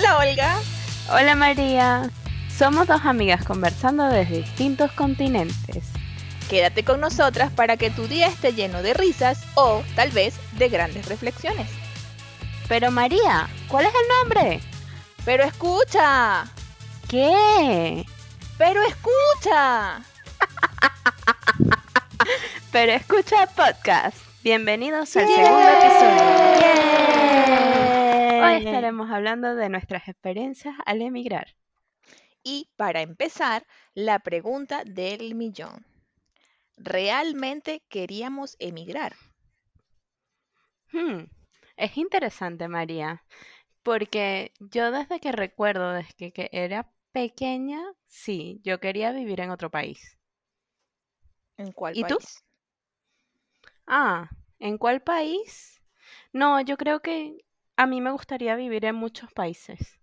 Hola Olga. Hola María. Somos dos amigas conversando desde distintos continentes. Quédate con nosotras para que tu día esté lleno de risas o tal vez de grandes reflexiones. Pero María, ¿cuál es el nombre? Pero escucha. ¿Qué? Pero escucha. Pero escucha podcast. Bienvenidos al segundo episodio. Hoy estaremos hablando de nuestras experiencias al emigrar. Y para empezar, la pregunta del millón. ¿Realmente queríamos emigrar? Hmm, es interesante, María, porque yo desde que recuerdo, desde que era pequeña, sí, yo quería vivir en otro país. ¿En cuál ¿Y tú? país? Ah, ¿en cuál país? No, yo creo que a mí me gustaría vivir en muchos países.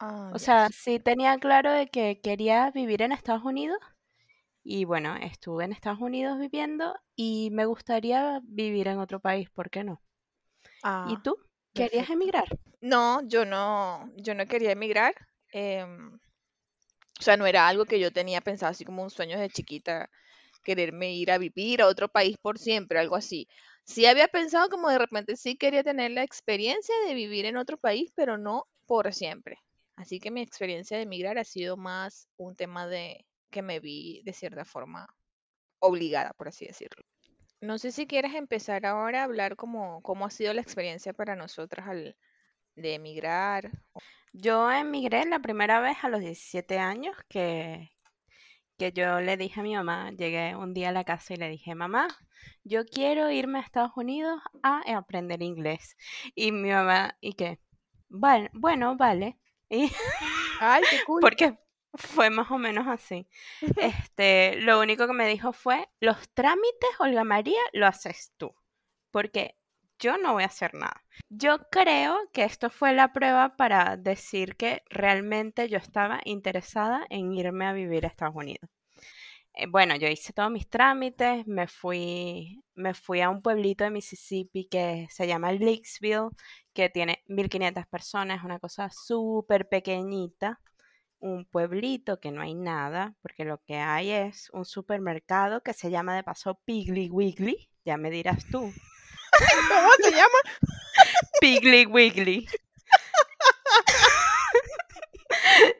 Ah, O sea, sí tenía claro de que quería vivir en Estados Unidos y bueno, estuve en Estados Unidos viviendo y me gustaría vivir en otro país, ¿por qué no? ¿Y Ah, tú? ¿Querías perfecto. emigrar? No, yo no, yo no quería emigrar. em, o sea, no era algo que yo tenía pensado así como un sueño de chiquita, quererme ir a vivir a otro país por siempre, algo así. Sí había pensado como de repente sí quería tener la experiencia de vivir en otro país, pero no por siempre. Así que mi experiencia de emigrar ha sido más un tema de que me vi de cierta forma obligada, por así decirlo. No sé si quieres empezar ahora a hablar como cómo ha sido la experiencia para nosotras al de emigrar. Yo emigré la primera vez a los 17 años que, que yo le dije a mi mamá, llegué un día a la casa y le dije, mamá, yo quiero irme a Estados Unidos a aprender inglés. Y mi mamá, ¿y qué? Vale, bueno, vale. Y Ay, qué cool. porque fue más o menos así. Este, lo único que me dijo fue, los trámites, Olga María, lo haces tú, porque yo no voy a hacer nada. Yo creo que esto fue la prueba para decir que realmente yo estaba interesada en irme a vivir a Estados Unidos. Eh, bueno, yo hice todos mis trámites, me fui, me fui a un pueblito de Mississippi que se llama Leakesville, que tiene 1500 personas, una cosa súper pequeñita un pueblito que no hay nada, porque lo que hay es un supermercado que se llama de paso Piggly Wiggly, ya me dirás tú, ¿Cómo se llama? Piggly Wiggly.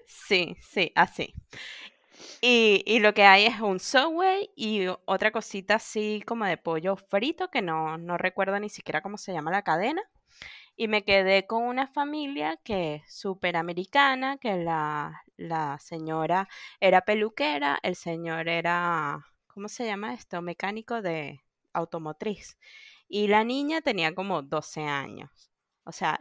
Sí, sí, así. Y, y lo que hay es un Subway y otra cosita así como de pollo frito que no, no recuerdo ni siquiera cómo se llama la cadena. Y me quedé con una familia que es súper americana, que la, la señora era peluquera, el señor era, ¿cómo se llama esto? Mecánico de automotriz. Y la niña tenía como 12 años. O sea,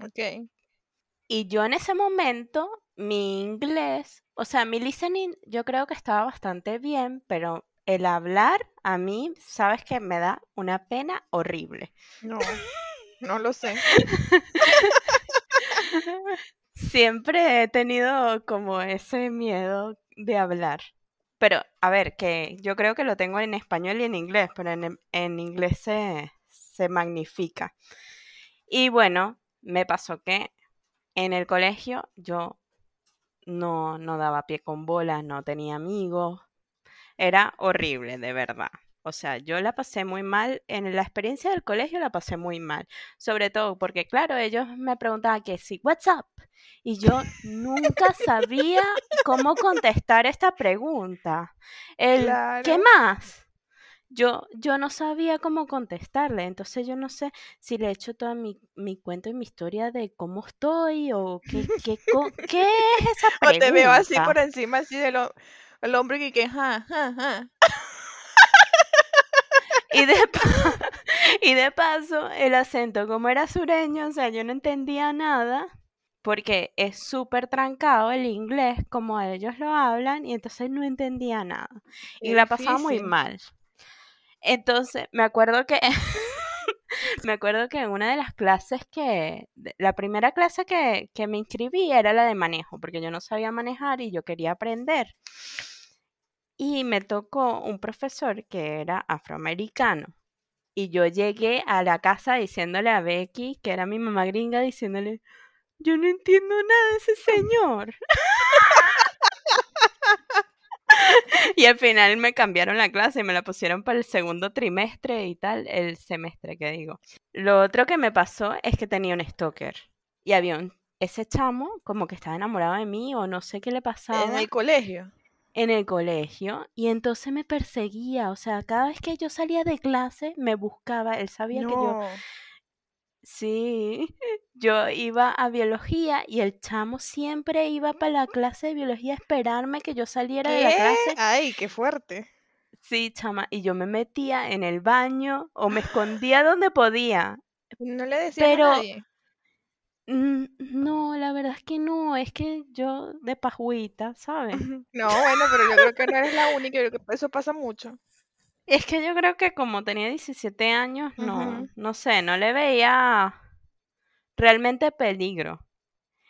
y yo en ese momento, mi inglés, o sea, mi listening yo creo que estaba bastante bien, pero el hablar a mí, sabes que me da una pena horrible. No, no lo sé. Siempre he tenido como ese miedo de hablar. Pero, a ver, que yo creo que lo tengo en español y en inglés, pero en, en inglés se, se magnifica. Y bueno, me pasó que en el colegio yo no, no daba pie con bola, no tenía amigos, era horrible, de verdad. O sea, yo la pasé muy mal, en la experiencia del colegio la pasé muy mal, sobre todo porque, claro, ellos me preguntaban que sí, what's up? Y yo nunca sabía cómo contestar esta pregunta. El, ¿qué más? Yo, yo no sabía cómo contestarle, entonces yo no sé si le he hecho toda mi, mi cuento y mi historia de cómo estoy o qué, qué, co- qué es esa O te veo así pregunta. por encima, así del el hombre que que, ja, ja, ja. Y de, y de paso, el acento, como era sureño, o sea, yo no entendía nada, porque es súper trancado el inglés como ellos lo hablan, y entonces no entendía nada. Y la pasaba muy mal. Entonces, me acuerdo que, me acuerdo que en una de las clases que, la primera clase que, que me inscribí era la de manejo, porque yo no sabía manejar y yo quería aprender. Y me tocó un profesor que era afroamericano. Y yo llegué a la casa diciéndole a Becky, que era mi mamá gringa, diciéndole, yo no entiendo nada de ese señor. y al final me cambiaron la clase y me la pusieron para el segundo trimestre y tal, el semestre que digo. Lo otro que me pasó es que tenía un stalker y había un, ese chamo como que estaba enamorado de mí o no sé qué le pasaba. En el colegio. En el colegio y entonces me perseguía, o sea, cada vez que yo salía de clase me buscaba, él sabía que yo Sí, yo iba a biología y el chamo siempre iba para la clase de biología a esperarme que yo saliera de la clase. Ay, qué fuerte. Sí, chama, y yo me metía en el baño o me escondía donde podía. No le decía Pero, a nadie. No, la verdad es que no, es que yo de pajuita, ¿sabes? No, bueno, pero yo creo que no eres la única, yo creo que eso pasa mucho. Es que yo creo que como tenía 17 años, no, no sé, no le veía realmente peligro.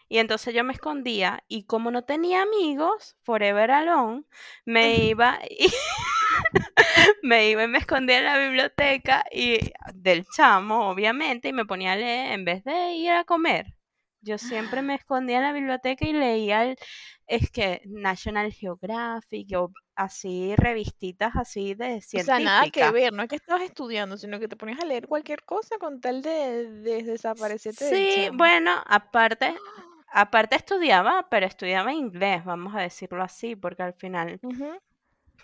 Y entonces yo me escondía y como no tenía amigos, forever alone, me iba y me iba y me escondía en la biblioteca y del chamo, obviamente, y me ponía a leer en vez de ir a comer. Yo siempre me escondía en la biblioteca y leía el, es que National Geographic o así revistitas así de científica. O sea, nada que ver, no es que estabas estudiando, sino que te ponías a leer cualquier cosa con tal de, de desaparecerte. Sí, bueno, aparte, aparte estudiaba, pero estudiaba inglés, vamos a decirlo así, porque al final,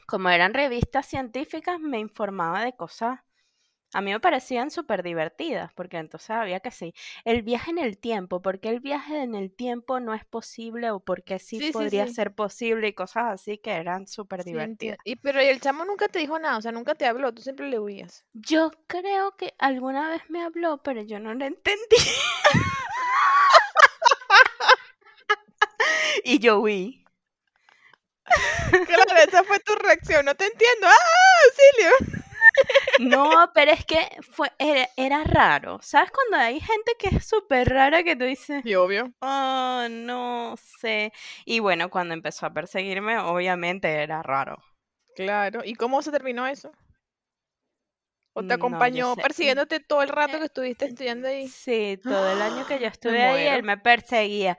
como eran revistas científicas, me informaba de cosas a mí me parecían súper divertidas, porque entonces había que sí. El viaje en el tiempo, ¿por qué el viaje en el tiempo no es posible o por qué sí, podría ser posible y cosas así que eran súper divertidas? Y pero el chamo nunca te dijo nada, o sea, nunca te habló, tú siempre le huías. Yo creo que alguna vez me habló, pero yo no lo entendí. y yo huí. Claro, esa fue tu reacción, no te entiendo. ¡Ah, auxilio! No, pero es que fue, era, raro. ¿Sabes cuando hay gente que es súper rara que tú dices? Y obvio. Oh, no sé. Y bueno, cuando empezó a perseguirme, obviamente era raro. Claro. ¿Y cómo se terminó eso? ¿O te acompañó persiguiéndote todo el rato que estuviste estudiando ahí? Sí, todo el año que yo estuve ahí, él me perseguía.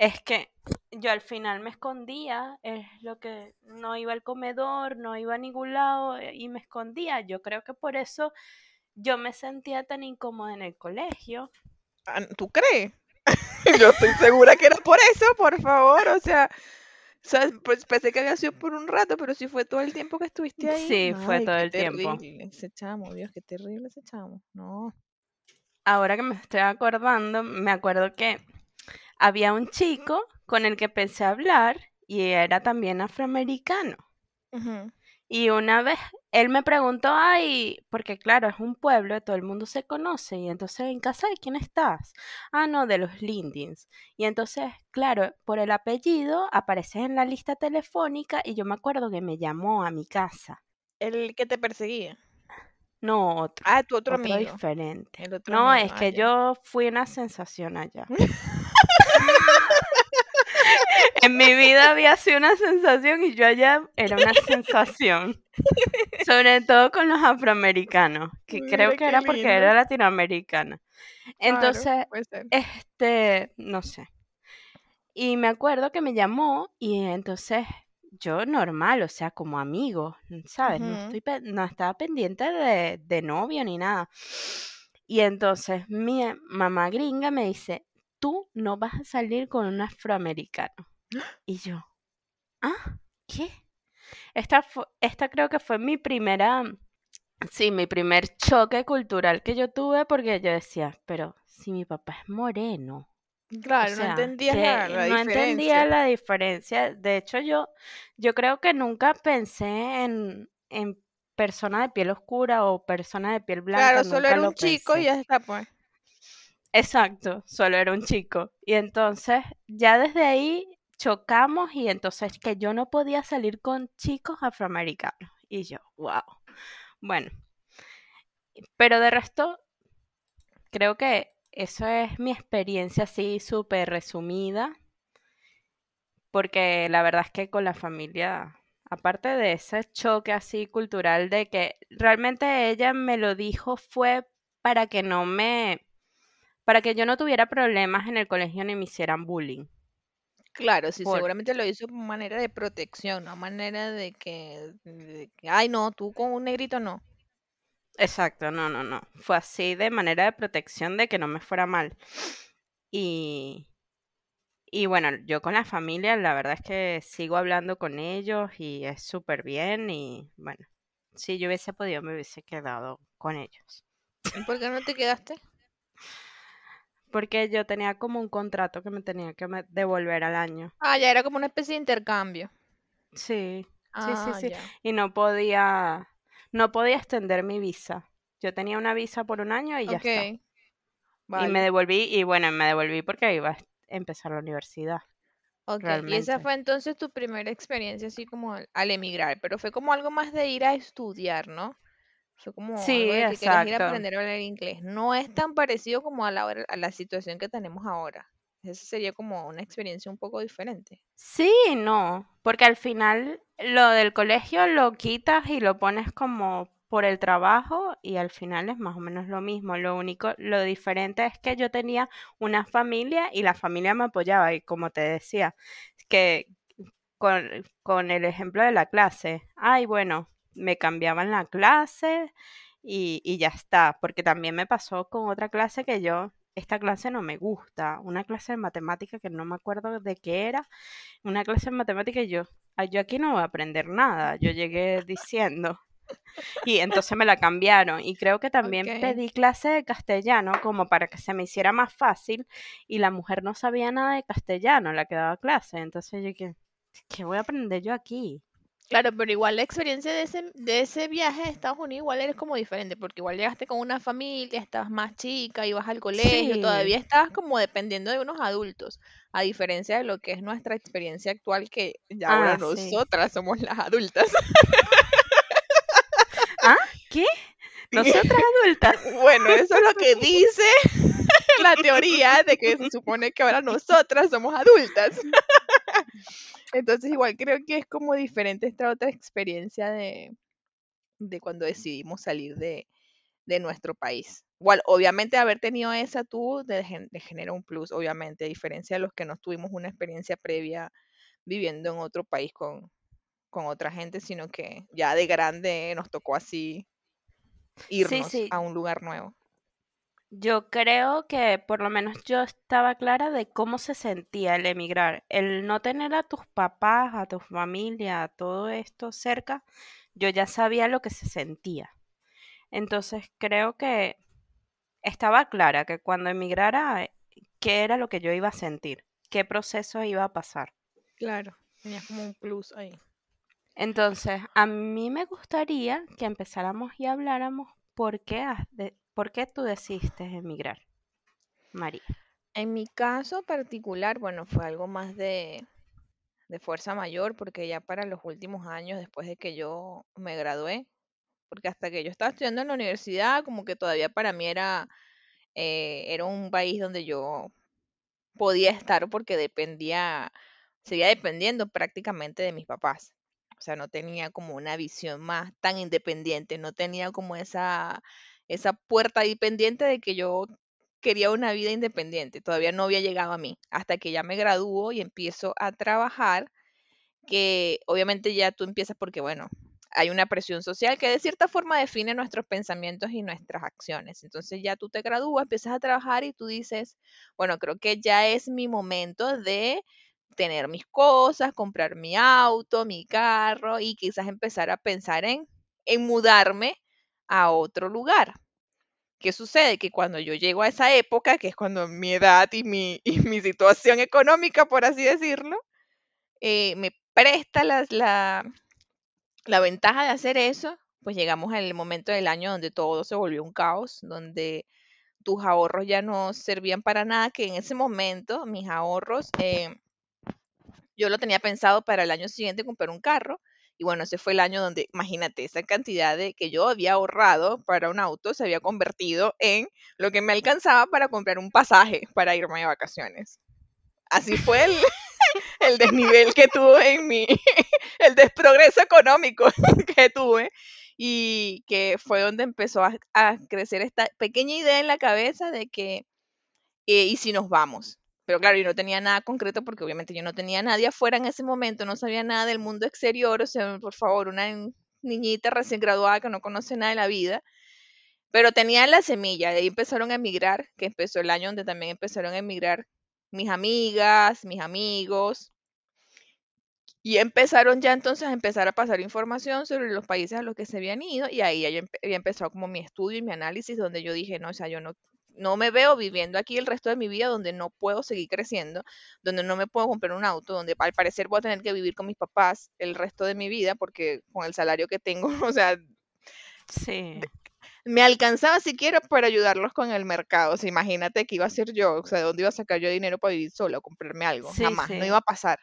Es que yo al final me escondía, es lo que no iba al comedor, no iba a ningún lado eh, y me escondía. Yo creo que por eso yo me sentía tan incómoda en el colegio. Ah, ¿Tú crees? yo estoy segura que era por eso, por favor, o sea, pues pensé que había sido por un rato, pero si fue todo el tiempo que estuviste ahí. Sí, fue todo el tiempo. Ese chamo, Dios, qué terrible ese chamo. No. Ahora que me estoy acordando, me acuerdo que había un chico con el que pensé hablar y era también afroamericano. Y una vez él me preguntó, ay, porque claro, es un pueblo, todo el mundo se conoce, y entonces, ¿en casa de quién estás? Ah, no, de los Lindins. Y entonces, claro, por el apellido apareces en la lista telefónica y yo me acuerdo que me llamó a mi casa. ¿El que te perseguía? No, otro. Ah, tu otro, amigo. diferente. no, es que yo fui una sensación allá. en mi vida había sido una sensación y yo allá era una sensación. Sobre todo con los afroamericanos, que creo que era porque era latinoamericana. Entonces, este, no sé. Y me acuerdo que me llamó y entonces yo normal, o sea, como amigo, ¿sabes? no, estoy, no estaba pendiente de, de novio ni nada. Y entonces mi mamá gringa me dice, tú no vas a salir con un afroamericano. Y yo, ¿ah? ¿Qué? Esta, esta creo que fue mi primera, sí, mi primer choque cultural que yo tuve porque yo decía, pero si mi papá es moreno. Claro, no entendía la, la no entendía la diferencia. De hecho, yo, yo creo que nunca pensé en, en persona de piel oscura o persona de piel blanca. Claro, solo era un chico y ya está, pues. Exacto, solo era un chico. Y entonces, ya desde ahí chocamos y entonces que yo no podía salir con chicos afroamericanos. Y yo, wow. Bueno, pero de resto, creo que eso es mi experiencia así súper resumida, porque la verdad es que con la familia, aparte de ese choque así cultural de que realmente ella me lo dijo fue para que no me para que yo no tuviera problemas en el colegio ni me hicieran bullying. Claro, sí, Por- seguramente lo hizo como manera de protección, no manera de que, de que, ay, no, tú con un negrito no. Exacto, no, no, no. Fue así de manera de protección de que no me fuera mal. Y, y bueno, yo con la familia, la verdad es que sigo hablando con ellos y es súper bien. Y bueno, si yo hubiese podido, me hubiese quedado con ellos. ¿Y por qué no te quedaste? Porque yo tenía como un contrato que me tenía que devolver al año. Ah, ya era como una especie de intercambio. Sí, sí, sí, Ah, sí. ya. Y no podía, no podía extender mi visa. Yo tenía una visa por un año y ya está. Ok, Y me vale. devolví, y bueno, me devolví porque iba a empezar la universidad, Ok, y esa fue entonces tu primera experiencia así como al, al emigrar, pero fue como algo más de ir a estudiar, ¿no? Fue como algo Sí, de que ir a aprender a hablar inglés. No es tan parecido como a la, a la situación que tenemos ahora. Esa sería como una experiencia un poco diferente. Sí, no, porque al final lo del colegio lo quitas y lo pones como por el trabajo y al final es más o menos lo mismo. Lo único, lo diferente es que yo tenía una familia y la familia me apoyaba y como te decía, que con, con el ejemplo de la clase, ay, bueno, me cambiaban la clase y, y ya está, porque también me pasó con otra clase que yo, esta clase no me gusta, una clase de matemática que no me acuerdo de qué era, una clase de matemática y yo, "Ay, yo aquí no voy a aprender nada, yo llegué diciendo. Y entonces me la cambiaron y creo que también pedí clase de castellano como para que se me hiciera más fácil y la mujer no sabía nada de castellano, la que daba clase, entonces yo que, ¿qué voy a aprender yo aquí? Claro, pero igual la experiencia de ese, de ese viaje a Estados Unidos igual eres como diferente, porque igual llegaste con una familia, estabas más chica, ibas al colegio, Sí, todavía estabas como dependiendo de unos adultos, a diferencia de lo que es nuestra experiencia actual, que ya ahora ah, sí. nosotras somos las adultas. ¿Ah? ¿Qué? Nosotras adultas. Bueno, eso es lo que dice la teoría de que se supone que ahora nosotras somos adultas. Entonces igual creo que es como diferente esta otra experiencia de, de cuando decidimos salir de, de nuestro país. Igual, obviamente haber tenido esa tú te gen- te genera un plus, obviamente, a diferencia de los que no tuvimos una experiencia previa viviendo en otro país con, con otra gente, sino que ya de grande nos tocó así Sí, irnos sí. a un lugar nuevo. Yo creo que por lo menos yo estaba clara de cómo se sentía el emigrar, el no tener a tus papás, a tu familia, a todo esto cerca, yo ya sabía lo que se sentía. Entonces creo que estaba clara que cuando emigrara, qué era lo que yo iba a sentir, qué proceso iba a pasar. Claro, tenías como un plus ahí. Entonces, a mí me gustaría que empezáramos y habláramos por qué, has de- por qué tú decidiste emigrar, María. En mi caso particular, bueno, fue algo más de, de fuerza mayor, porque ya para los últimos años, después de que yo me gradué, porque hasta que yo estaba estudiando en la universidad, como que todavía para mí era, eh, era un país donde yo podía estar porque dependía, seguía dependiendo prácticamente de mis papás. O sea, no tenía como una visión más tan independiente, no tenía como esa, esa puerta ahí pendiente de que yo quería una vida independiente. Todavía no había llegado a mí. Hasta que ya me gradúo y empiezo a trabajar, que obviamente ya tú empiezas porque, bueno, hay una presión social que de cierta forma define nuestros pensamientos y nuestras acciones. Entonces ya tú te gradúas, empiezas a trabajar y tú dices, bueno, creo que ya es mi momento de tener mis cosas, comprar mi auto, mi carro y quizás empezar a pensar en, en mudarme a otro lugar. ¿Qué sucede? Que cuando yo llego a esa época, que es cuando mi edad y mi, y mi situación económica, por así decirlo, eh, me presta las- la, la ventaja de hacer eso, pues llegamos al momento del año donde todo se volvió un caos, donde tus ahorros ya no servían para nada, que en ese momento mis ahorros, eh, yo lo tenía pensado para el año siguiente comprar un carro. Y bueno, ese fue el año donde, imagínate, esa cantidad de que yo había ahorrado para un auto se había convertido en lo que me alcanzaba para comprar un pasaje para irme de vacaciones. Así fue el, el desnivel que tuve en mi, el desprogreso económico que tuve y que fue donde empezó a, crecer esta pequeña idea en la cabeza de que eh, y si nos vamos. Pero claro, yo no tenía nada concreto porque obviamente yo no tenía nadie afuera en ese momento, no sabía nada del mundo exterior, o sea, por favor, una niñita recién graduada que no conoce nada de la vida. Pero tenía la semilla, de ahí empezaron a emigrar, que empezó el año donde también empezaron a emigrar mis amigas, mis amigos. Y empezaron ya entonces a empezar a pasar información sobre los países a los que se habían ido y ahí ya había empezado como mi estudio y mi análisis donde yo dije, no, o sea, yo no, no me veo viviendo aquí el resto de mi vida donde no puedo seguir creciendo, donde no me puedo comprar un auto, donde al parecer voy a tener que vivir con mis papás el resto de mi vida porque con el salario que tengo, o sea, sí. me alcanzaba siquiera para ayudarlos con el mercado. O sea, imagínate que iba a ser yo, o sea, ¿de dónde iba a sacar yo dinero para vivir solo, comprarme algo? Jamás, no iba a pasar.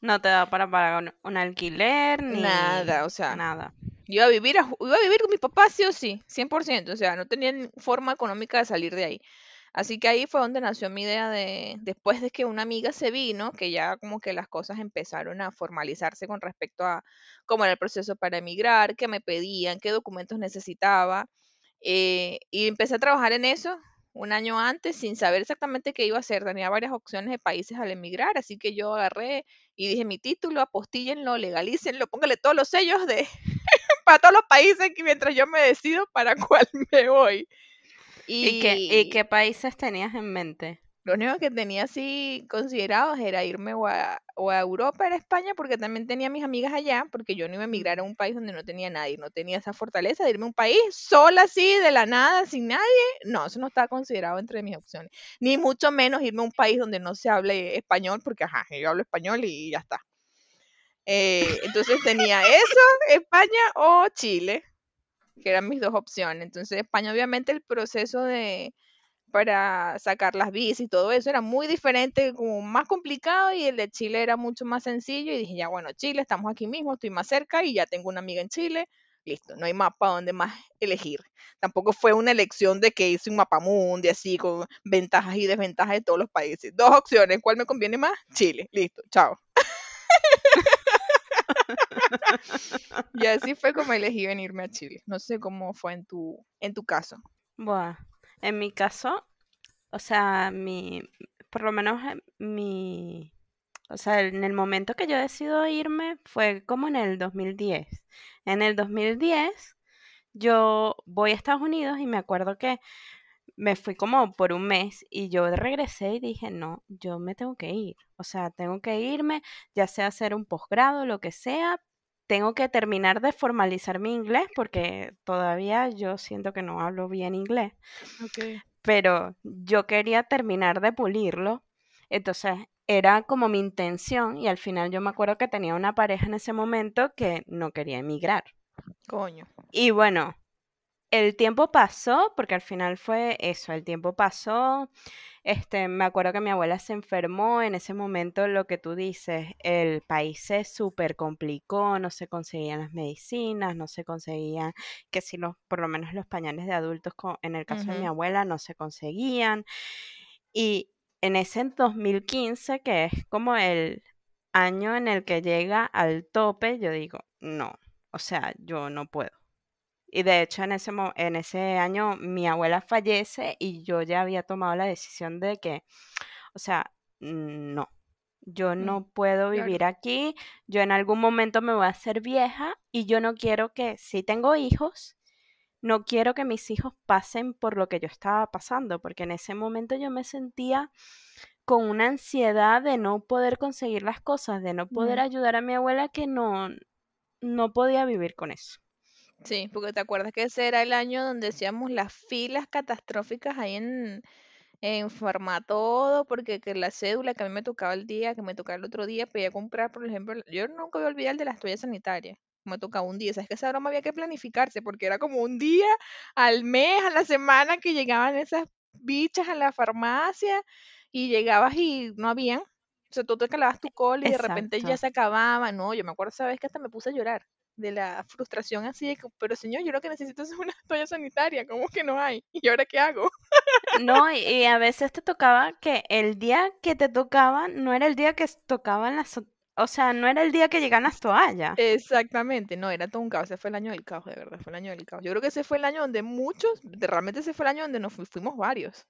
No te da para pagar un, alquiler ni nada, o sea, nada. Iba a vivir, iba a vivir con mis papás sí o sí, 100%, o sea, no tenía forma económica de salir de ahí. Así que ahí fue donde nació mi idea de, después de que una amiga se vino, que ya como que las cosas empezaron a formalizarse con respecto a cómo era el proceso para emigrar, qué me pedían, qué documentos necesitaba. Eh, y empecé a trabajar en eso un año antes sin saber exactamente qué iba a hacer. Tenía varias opciones de países al emigrar, así que yo agarré y dije mi título, apostíllenlo, legalícenlo, póngale todos los sellos de para todos los países mientras yo me decido para cuál me voy. ¿Y, qué, qué países tenías en mente? Lo único que tenía así considerados era irme o a, Europa, era España, porque también tenía mis amigas allá, porque yo no iba a emigrar a un país donde no tenía nadie, no tenía esa fortaleza de irme a un país sola así, de la nada, sin nadie. No, eso no estaba considerado entre mis opciones. Ni mucho menos irme a un país donde no se hable español, porque ajá, yo hablo español y ya está. Eh, entonces tenía eso, España o Chile que eran mis dos opciones. Entonces, España, obviamente, el proceso de para sacar las visas y todo eso era muy diferente, como más complicado y el de Chile era mucho más sencillo y dije, ya bueno, Chile, estamos aquí mismo, estoy más cerca y ya tengo una amiga en Chile, listo, no hay mapa donde más elegir. Tampoco fue una elección de que hice un mapa mundi así con ventajas y desventajas de todos los países. Dos opciones, ¿cuál me conviene más? Chile, listo, chao. y así fue como elegí venirme a Chile. No sé cómo fue en tu, en tu caso. Bueno, en mi caso, o sea, mi, por lo menos mi, o sea, en el momento que yo decido irme fue como en el 2010. En el 2010 yo voy a Estados Unidos y me acuerdo que me fui como por un mes y yo regresé y dije, no, yo me tengo que ir. O sea, tengo que irme, ya sea hacer un posgrado, lo que sea. Tengo que terminar de formalizar mi inglés porque todavía yo siento que no hablo bien inglés. Pero yo quería terminar de pulirlo. Entonces era como mi intención y al final yo me acuerdo que tenía una pareja en ese momento que no quería emigrar. Coño. Y bueno, el tiempo pasó, porque al final fue eso, el tiempo pasó. Este, me acuerdo que mi abuela se enfermó, en ese momento lo que tú dices, el país se súper complicó, no se conseguían las medicinas, no se conseguían, que si los, por lo menos los pañales de adultos, en el caso de mi abuela, no se conseguían. Y en ese 2015, que es como el año en el que llega al tope, yo digo, no, o sea, yo no puedo. Y de hecho en ese, en ese año mi abuela fallece y yo ya había tomado la decisión de que, o sea, no, yo mm, no puedo vivir aquí, yo en algún momento me voy a hacer vieja y yo no quiero que, si tengo hijos, no quiero que mis hijos pasen por lo que yo estaba pasando, porque en ese momento yo me sentía con una ansiedad de no poder conseguir las cosas, de no poder ayudar a mi abuela que no, no podía vivir con eso. Sí, porque te acuerdas que ese era el año donde hacíamos las filas catastróficas ahí en, en todo, porque que la cédula que a mí me tocaba el día, que me tocaba el otro día, podía comprar, por ejemplo, yo nunca voy a olvidar el de las toallas sanitarias, me tocaba un día, sabes que esa broma había que planificarse, porque era como un día al mes, a la semana que llegaban esas bichas a la farmacia y llegabas y no habían, o sea, tú te calabas tu col y de repente ya se acababa, no, yo me acuerdo esa vez que hasta me puse a llorar de la frustración así de que, pero señor, yo lo que necesito es una toalla sanitaria, ¿cómo que no hay? ¿Y ahora qué hago? No, y, a veces te tocaba que el día que te tocaba no era el día que tocaban las, o sea, no era el día que llegan las toallas. Exactamente, no, era todo un caos, ese fue el año del caos, de verdad, fue el año del caos. Yo creo que ese fue el año donde muchos, realmente ese fue el año donde nos fuimos varios.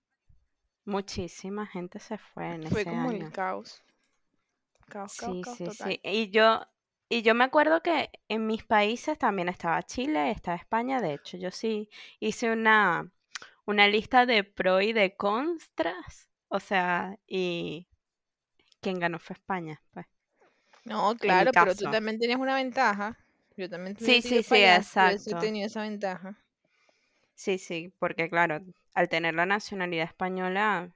Muchísima gente se fue en Fue ese como el año. caos. Caos, caos, Sí, caos sí, total. sí. Y yo, y yo me acuerdo que en mis países también estaba Chile, estaba España. De hecho, yo sí hice una, una lista de pro y de contras. O sea, y quien ganó fue España, pues, No, claro, pero tú también tenías una ventaja. Yo también Sí, hubiese sí, sí, para allá, yo exacto. tenido esa ventaja. Sí, sí, porque claro, al tener la nacionalidad española,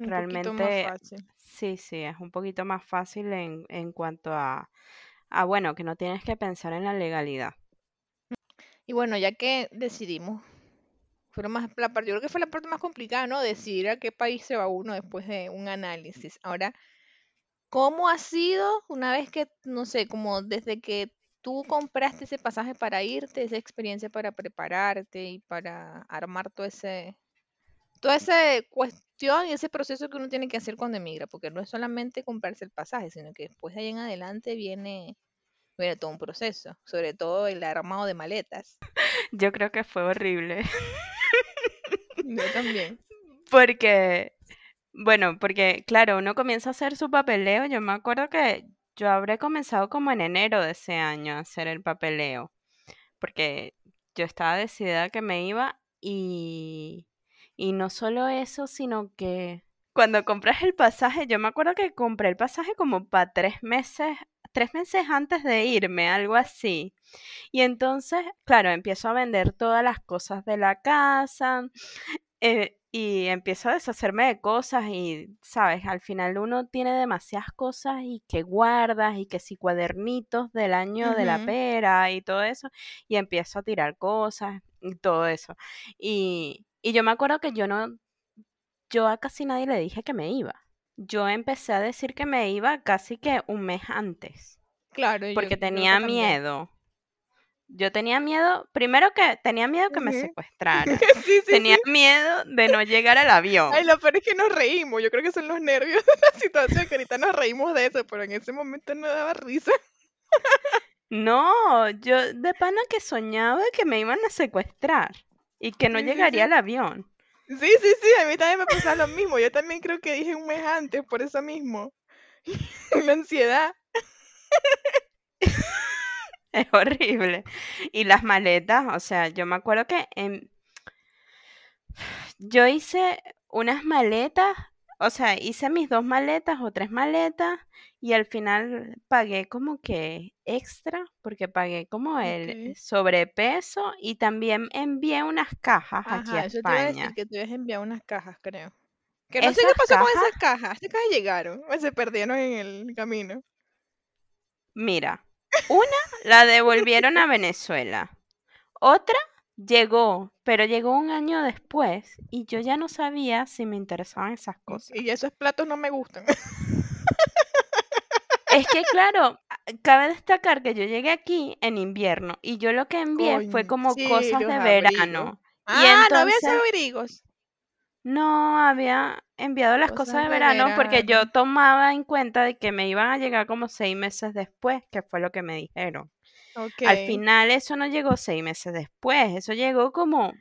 Un poquito más realmente fácil. sí, sí, es un poquito más fácil en, en cuanto a, a, bueno, que no tienes que pensar en la legalidad. Y bueno, ya que decidimos, fueron más la parte, yo creo que fue la parte más complicada, ¿no? Decidir a qué país se va uno después de un análisis. Ahora, ¿cómo ha sido una vez que, no sé, como desde que tú compraste ese pasaje para irte, esa experiencia para prepararte y para armar todo ese, toda esa y ese proceso que uno tiene que hacer cuando emigra, porque no es solamente comprarse el pasaje, sino que después de ahí en adelante viene, viene todo un proceso, sobre todo el armado de maletas. Yo creo que fue horrible. Yo también. Porque, bueno, porque claro, uno comienza a hacer su papeleo. Yo me acuerdo que yo habré comenzado como en enero de ese año a hacer el papeleo. Porque yo estaba decidida que me iba y, y no solo eso, sino que cuando compras el pasaje, yo me acuerdo que compré el pasaje como para tres meses, tres meses antes de irme, algo así. Y entonces, claro, empiezo a vender todas las cosas de la casa eh, y empiezo a deshacerme de cosas y, sabes, al final uno tiene demasiadas cosas y que guardas y que si cuadernitos del año de la pera y todo eso y empiezo a tirar cosas y todo eso. Y, y yo me acuerdo que yo no, yo a casi nadie le dije que me iba. Yo empecé a decir que me iba casi que un mes antes Claro, yo porque que tenía miedo. Yo tenía miedo, primero que tenía miedo que me secuestraran. Sí, sí, Tenía sí. miedo de no llegar al avión. Ay, lo peor es que nos reímos. Yo creo que son los nervios de la situación que ahorita nos reímos de eso, pero en ese momento no daba risa. No, yo de pana que soñaba que me iban a secuestrar y que no Sí, llegaría sí. al avión. Sí, sí, sí, a mí también me pasaba lo mismo. Yo también creo que dije un mes antes, por eso mismo. La ansiedad. Es horrible. Y las maletas, o sea, yo me acuerdo que en- yo hice unas maletas, o sea, hice mis dos maletas o tres maletas y al final pagué como que extra, porque pagué como el sobrepeso y también envié unas cajas aquí a Ajá, eso te iba a decir España. que tú habías enviado unas cajas, creo. Que no sé qué pasó con esas cajas. Esas cajas llegaron o se perdieron en el camino. mira, una la devolvieron a Venezuela, otra llegó, pero llegó un año después y yo ya no sabía si me interesaban esas cosas. Y esos platos no me gustan. Es que claro, cabe destacar que yo llegué aquí en invierno y yo lo que envié fue como sí, cosas de abrigos. verano. Y Ah, no había abrigos. no había enviado las cosas Cosas de de verano porque yo tomaba en cuenta de que me iban a llegar como seis meses después, que fue lo que me dijeron. Al final eso no llegó seis meses después, eso llegó como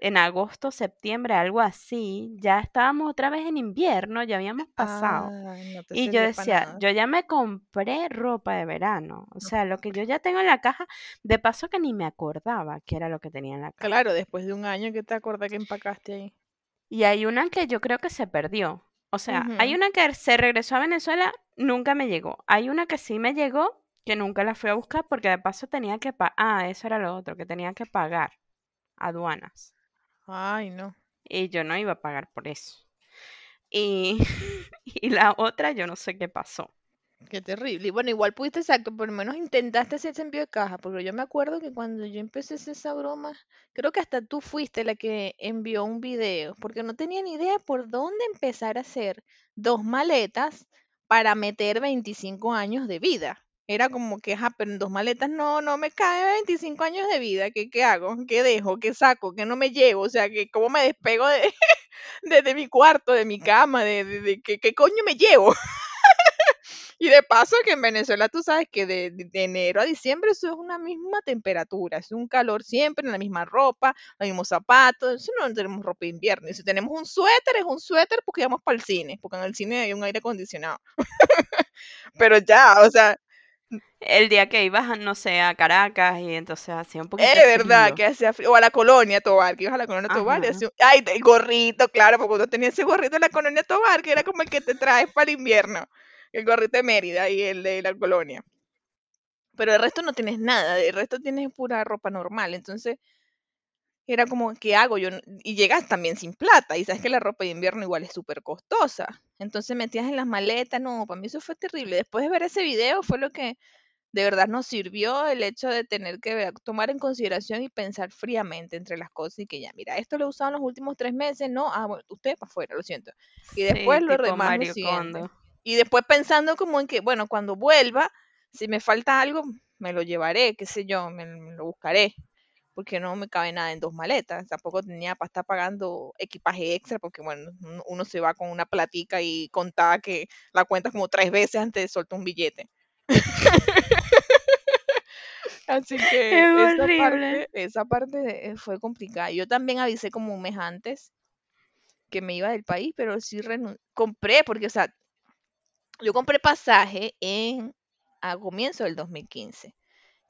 en agosto, septiembre, algo así. Ya estábamos otra vez en invierno, ya habíamos pasado. No te Y yo decía, nada. yo ya me compré ropa de verano. O sea, lo que yo ya tengo en la caja, de paso que ni me acordaba que era lo que tenía en la caja. Claro, después de un año que te acordás que empacaste ahí. Y hay una que yo creo que se perdió. O sea, hay una que se regresó a Venezuela, nunca me llegó. Hay una que sí me llegó, que nunca la fui a buscar porque de paso tenía que pagar. Ah, eso era lo otro, que tenía que pagar aduanas. Ay, no. Y yo no iba a pagar por eso. Y, y la otra, yo no sé qué pasó. Qué terrible. Y bueno, igual pudiste, exacto, por lo menos intentaste hacer ese envío de caja, porque yo me acuerdo que cuando yo empecé esa broma, creo que hasta tú fuiste la que envió un video, porque no tenía ni idea por dónde empezar a hacer dos maletas para meter 25 años de vida. Era como que, ajá, pero en dos maletas no, no me cabe 25 años de vida. ¿Qué, qué hago? ¿Qué dejo? ¿Qué saco? ¿Qué no me llevo? O sea, que ¿cómo me despego de, de, de mi cuarto, de mi cama? ¿De, de, de- ¿qué, qué coño me llevo? Y de paso que en Venezuela tú sabes que de, de, enero a diciembre eso es una misma temperatura, es un calor siempre, en la misma ropa, los mismos zapatos, eso no tenemos ropa de invierno. Y si tenemos un suéter, es un suéter porque vamos para el cine, porque en el cine hay un aire acondicionado. Pero ya, o sea, el día que ibas, no sé, a Caracas y entonces hacía un poquito Es verdad que hacía frío. O a la colonia Tobar, que ibas a la colonia Tobar y hacía... Ay, el gorrito, claro, porque uno tenía ese gorrito en la colonia Tobar, que era como el que te traes para el invierno. El gorrito de Mérida y el de la colonia. Pero el resto no tienes nada, el resto tienes pura ropa normal. Entonces, era como, ¿qué hago yo? Y llegas también sin plata, y sabes que la ropa de invierno igual es súper costosa. Entonces metías en las maletas, no, para mí eso fue terrible. Después de ver ese video fue lo que de verdad nos sirvió el hecho de tener que tomar en consideración y pensar fríamente entre las cosas y que ya, mira, esto lo he usado en los últimos tres meses, no, ah, bueno, usted para afuera, lo siento. Y después lo demás Y después pensando como en que, bueno, cuando vuelva, si me falta algo, me lo llevaré, qué sé yo, me lo buscaré porque no me cabe nada en dos maletas. Tampoco tenía para estar pagando equipaje extra, porque bueno, uno se va con una platica y contaba que la cuenta como tres veces antes de soltar un billete. Así que esa parte, esa parte eh, fue complicada. Yo también avisé como un mes antes que me iba del país, pero sí compré, porque, o sea, yo compré pasaje en a comienzo del 2015,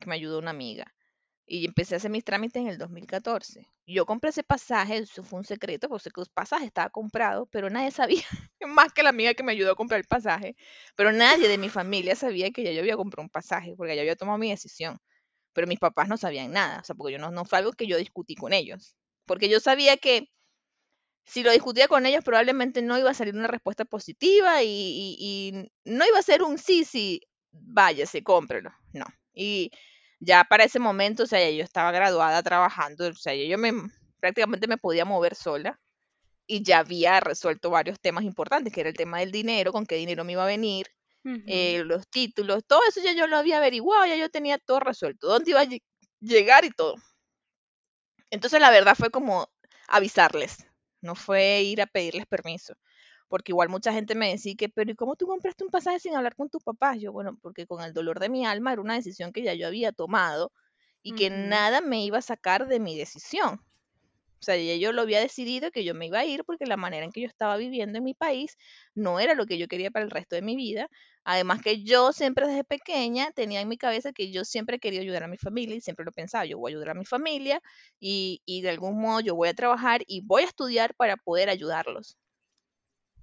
que me ayudó una amiga y empecé a hacer mis trámites en el 2014. Yo compré ese pasaje, eso fue un secreto, porque el pasaje estaba comprado, pero nadie sabía, más que la amiga que me ayudó a comprar el pasaje, pero nadie de mi familia sabía que ya yo había comprado un pasaje, porque ya había tomado mi decisión. Pero mis papás no sabían nada, o sea, porque yo no, no fue algo que yo discutí con ellos, porque yo sabía que si lo discutía con ellos probablemente no iba a salir una respuesta positiva y, y no iba a ser un sí, sí, váyase, cómprelo, no. Y ya para ese momento, o sea, yo estaba graduada trabajando, o sea, yo me prácticamente me podía mover sola y ya había resuelto varios temas importantes, que era el tema del dinero, con qué dinero me iba a venir, eh, los títulos, todo eso ya yo lo había averiguado, ya yo tenía todo resuelto, dónde iba a llegar y todo. Entonces la verdad fue como avisarles, no fue ir a pedirles permiso porque igual mucha gente me decía que, pero ¿y cómo tú compraste un pasaje sin hablar con tus papás? Yo, bueno, porque con el dolor de mi alma era una decisión que ya yo había tomado y que nada me iba a sacar de mi decisión. O sea, ya yo lo había decidido que yo me iba a ir porque la manera en que yo estaba viviendo en mi país no era lo que yo quería para el resto de mi vida. Además que yo siempre desde pequeña tenía en mi cabeza que yo siempre quería ayudar a mi familia y siempre lo pensaba, yo voy a ayudar a mi familia y, y de algún modo yo voy a trabajar y voy a estudiar para poder ayudarlos.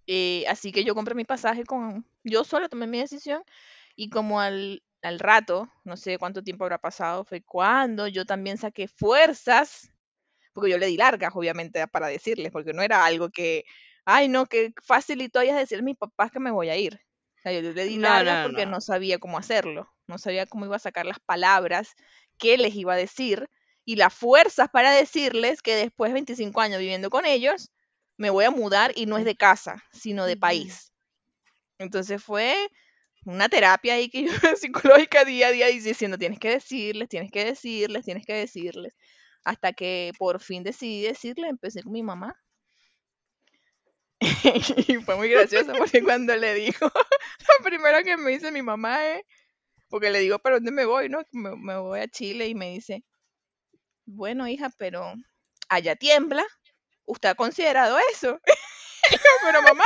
Eh, así que yo compré mi pasaje con, yo solo tomé mi decisión y como al, al rato, no sé cuánto tiempo habrá pasado, fue cuando yo también saqué fuerzas, porque yo le di largas, obviamente, para decirles, porque no era algo que, ay, no, que facilitó ellas decir a mis papás que me voy a ir. O sea, yo le di largas porque no. sabía cómo hacerlo, no sabía cómo iba a sacar las palabras, qué les iba a decir, y las fuerzas para decirles que después de 25 años viviendo con ellos, me voy a mudar y no es de casa, sino de país. Entonces fue una terapia ahí que yo psicológica día a día diciendo, tienes que decirles, tienes que decirles, tienes que decirles. Hasta que por fin decidí decirle, empecé con mi mamá. y fue muy gracioso porque cuando le dijo, lo primero que me dice mi mamá es, porque le digo, ¿para dónde me voy? No, me, me voy a Chile y me dice, bueno, hija, pero allá tiembla ¿usted ha considerado eso? Pero mamá,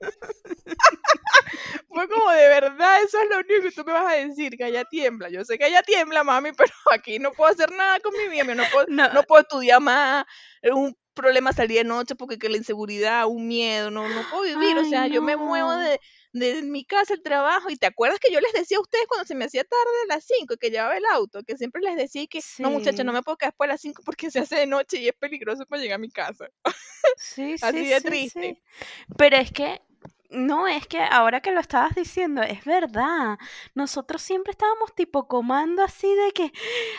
fue como de verdad, eso es lo único que tú me vas a decir, que allá tiembla. Yo sé que allá tiembla, mami, pero aquí no puedo hacer nada con mi vida, no puedo, no. puedo estudiar más, es un problema salir de noche porque que la inseguridad, un miedo, no, no puedo vivir, o sea, yo me muevo de, de mi casa al trabajo. Y te acuerdas que yo les decía a ustedes cuando se me hacía tarde a las 5 que llevaba el auto, que siempre les decía que no, muchachos, no me puedo quedar después a las 5 porque se hace de noche y es peligroso para llegar a mi casa. Sí, Así de triste. Pero es que no, es que ahora que lo estabas diciendo, es verdad. Nosotros siempre estábamos tipo comando así de que,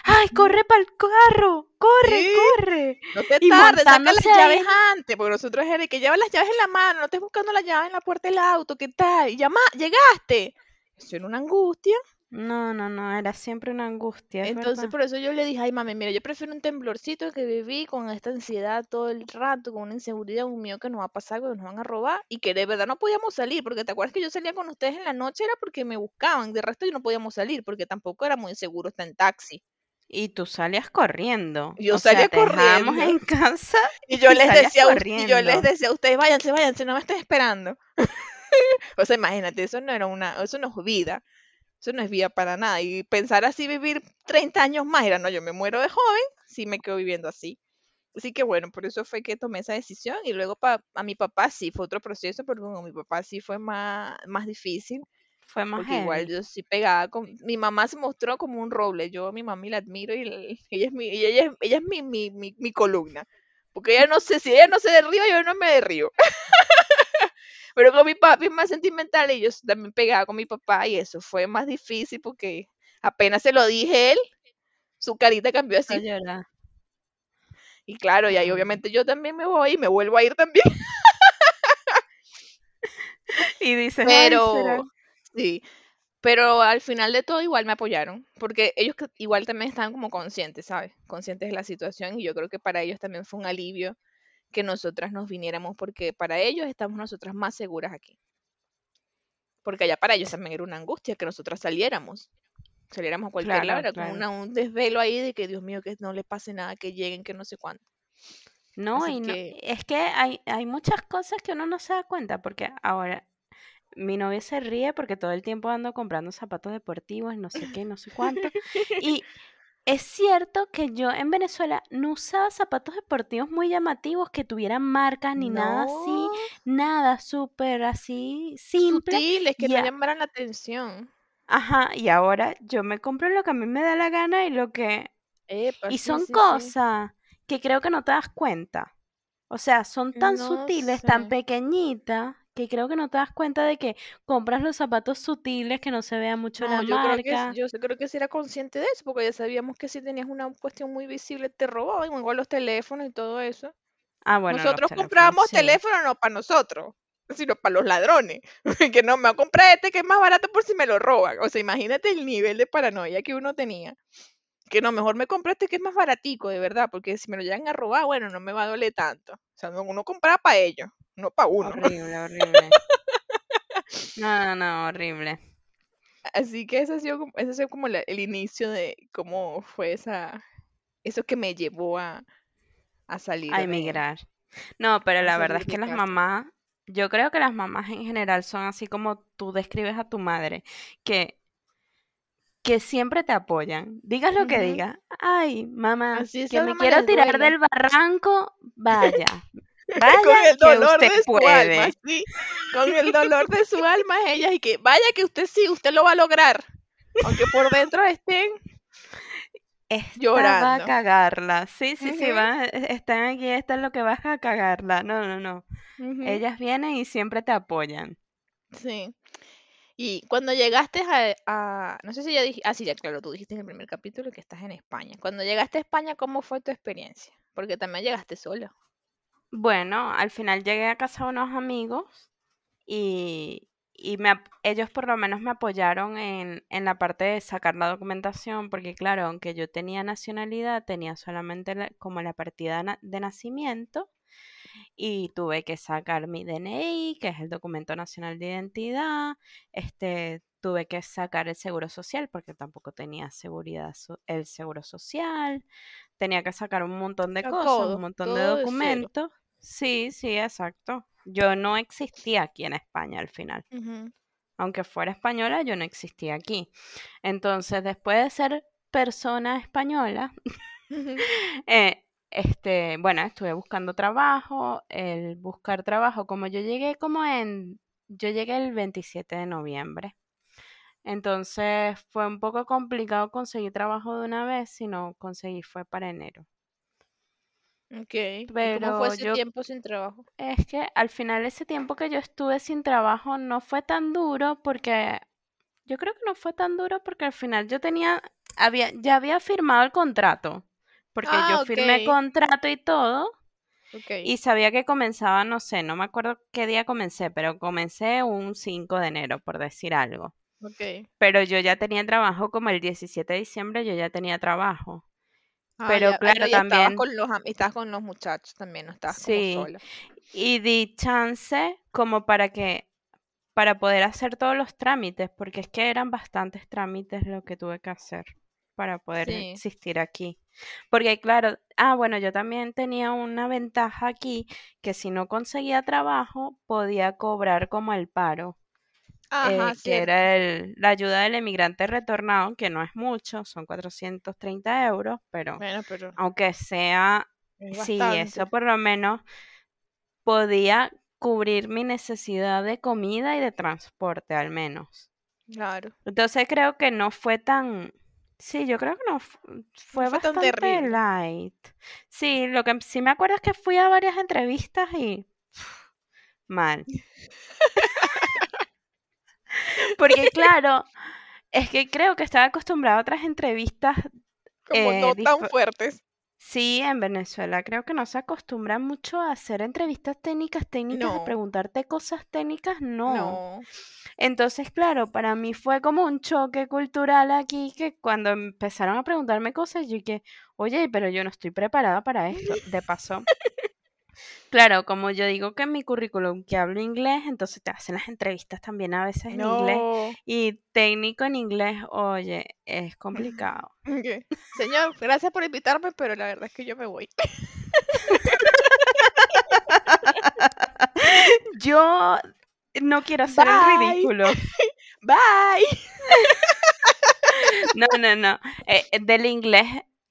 ¡ay, corre para el carro! ¡Corre, corre! No te tardes, saca las llaves antes, porque nosotros es de que llevas las llaves en la mano, no estés buscando las llaves en la puerta del auto, ¿qué tal? Y llama, llegaste. Eso era una angustia. No, no, no, era siempre una angustia, es Entonces, verdad. por eso yo le dije, ay, mami, mira, yo prefiero un temblorcito que viví con esta ansiedad todo el rato, con una inseguridad, un miedo que nos va a pasar, que nos van a robar, y que de verdad no podíamos salir, porque te acuerdas que yo salía con ustedes en la noche, era porque me buscaban, de resto yo no podíamos salir, porque tampoco era muy seguro estar en taxi. Y tú salías corriendo. Yo O sea, salía te corriendo. en casa Y yo y les decía, y yo les decía a ustedes, váyanse, váyanse, no me estén esperando. O sea, imagínate, eso no era una, eso no es vida. Eso no es vida para nada. Y pensar así vivir 30 años más, era, no, yo me muero de joven, sí me quedo viviendo así. Así que bueno, por eso fue que tomé esa decisión. Y luego pa- a mi papá sí fue otro proceso, pero con mi papá sí fue más, más difícil, Fue más porque igual yo sí pegaba con... Mi mamá se mostró como un roble. Yo a mi mamá la admiro y el- ella es mi, y ella, es- ella es mi, mi, mi, mi columna. Porque ella no sé, si ella no se derriba, yo no me derribo. Pero con mi papi es más sentimental y yo también pegaba con mi papá y eso fue más difícil porque apenas se lo dije él, su carita cambió así. Y claro, y ahí obviamente yo también me voy y me vuelvo a ir también. Y dices. Pero sí, pero al final de todo igual me apoyaron, porque ellos igual también estaban como conscientes, ¿sabes? Conscientes de la situación y yo creo que para ellos también fue un alivio que nosotras nos viniéramos porque para ellos estamos nosotras más seguras aquí. Porque allá para ellos también era una angustia que nosotras saliéramos. Saliéramos a cualquier lado, Claro, como claro. una- un desvelo ahí de que Dios mío, que no le pase nada, que lleguen, que no sé cuánto. No, Así y no, es que hay, hay muchas cosas que uno no se da cuenta, porque ahora mi novio se ríe porque todo el tiempo ando comprando zapatos deportivos, no sé qué, no sé cuánto. Y es cierto que yo en Venezuela no usaba zapatos deportivos muy llamativos que tuvieran marcas ni nada así, nada súper así simple. sutiles, que no llamaran la atención. ajá, y ahora yo me compro lo que a mí me da la gana y lo que... Epa, Y son sí, sí. cosas que creo que no te das cuenta. O sea, son tan No sutiles, tan pequeñitas, que creo que no te das cuenta de que compras los zapatos sutiles, que no se vea mucho No, la yo creo que yo creo que sí era consciente de eso, porque ya sabíamos que si tenías una cuestión muy visible te robaban, igual los teléfonos y todo eso. Ah, bueno, Nosotros teléfonos, comprábamos sí. teléfonos no para nosotros, sino para los ladrones. Que no me voy a comprar este que es más barato por si me lo roban. O sea, imagínate el nivel de paranoia que uno tenía. Que no, mejor me compré este que es más baratico, de verdad, porque si me lo llegan a robar, bueno, no me va a doler tanto. O sea, no- uno compraba para ellos, no para uno. Horrible, horrible. No, no, no, horrible. Así que ese ha sido como, ese ha sido como la- el inicio de cómo fue esa, eso que me llevó a, a salir A emigrar. No, pero la verdad es que las mamás, yo creo que las mamás en general son así como tú describes a tu madre, que, que siempre te apoyan. Digas lo que digas. Ay, mamá, Así que me quiero tirar duele. del barranco, vaya. Con Vaya el que dolor usted de su alma, puede. sí. Con el dolor de su alma, ellas, y que vaya que usted sí, usted lo va a lograr. Aunque por dentro estén Esta va a llorando. cagarla. Sí, sí, sí, va, están aquí, esta es lo que vas a cagarla. No, no, no. Ellas vienen y siempre te apoyan. Sí. Y cuando llegaste a, a- no sé si ya dije, ah, sí, ya claro, tú dijiste en el primer capítulo que estás en España. Cuando llegaste a España, ¿cómo fue tu experiencia? Porque también llegaste sola. Bueno, al final llegué a casa de unos amigos y, y me, ap- ellos por lo menos me apoyaron en, en la parte de sacar la documentación, porque claro, aunque yo tenía nacionalidad, tenía solamente la- como la partida de nacimiento y tuve que sacar mi DNI, que es el documento nacional de identidad, este, tuve que sacar el seguro social, porque tampoco tenía seguridad, so- el seguro social, tenía que sacar un montón de cosas, todo, un montón de documentos. Sí, sí, exacto. Yo no existía aquí en España al final. Aunque fuera española, yo no existía aquí. Entonces, después de ser persona española, eh, este, bueno, estuve buscando trabajo. El buscar trabajo, como yo llegué como en, yo llegué el 27 de noviembre. Entonces fue un poco complicado conseguir trabajo de una vez, sino conseguí fue para enero. Ok. ¿Y cómo fue Pero ese yo tiempo sin trabajo? es que al final ese tiempo que yo estuve sin trabajo no fue tan duro porque yo creo que no fue tan duro porque al final yo tenía, había, ya había firmado el contrato, porque yo Ah, firmé ok. contrato y todo y sabía que comenzaba, no sé, no me acuerdo qué día comencé, pero comencé un 5 de enero, por decir algo. Pero yo ya tenía trabajo como el 17 de diciembre, yo ya tenía trabajo. Ah, Pero ya, claro, ya estabas también, con los, estabas con los muchachos también, no estabas como sí, sola. y di chance como para que, para poder hacer todos los trámites, porque es que eran bastantes trámites lo que tuve que hacer para poder Sí. existir aquí. Porque claro, ah, bueno, yo también tenía una ventaja aquí, que si no conseguía trabajo, podía cobrar como el paro. Ajá, eh, que era el, la ayuda del emigrante retornado, que no es mucho, son 430 euros, pero Bueno, pero aunque sea, es sí, eso por lo menos podía cubrir mi necesidad de comida y de transporte al menos. Claro. Entonces creo que no fue tan, sí, yo creo que no fu- No fue fue tan bastante light. Sí, lo que sí me acuerdo es que fui a varias entrevistas y mal. Porque claro, es que creo que estaba acostumbrada a otras entrevistas Como eh, no tan fuertes. Sí, en Venezuela creo que no se acostumbra mucho a hacer entrevistas técnicas, técnicas, de No, preguntarte cosas técnicas, no. no. Entonces, claro, para mí fue como un choque cultural aquí que cuando empezaron a preguntarme cosas, yo que, oye, pero yo no estoy preparada para esto. De paso, claro, como yo digo que en mi currículum que hablo inglés, entonces te hacen las entrevistas también a veces en inglés y técnico en inglés, oye, es complicado. Señor, gracias por invitarme, pero la verdad es que yo me voy. Yo no quiero hacer el Bye. ridículo. Bye. No, no, no. Eh, del inglés,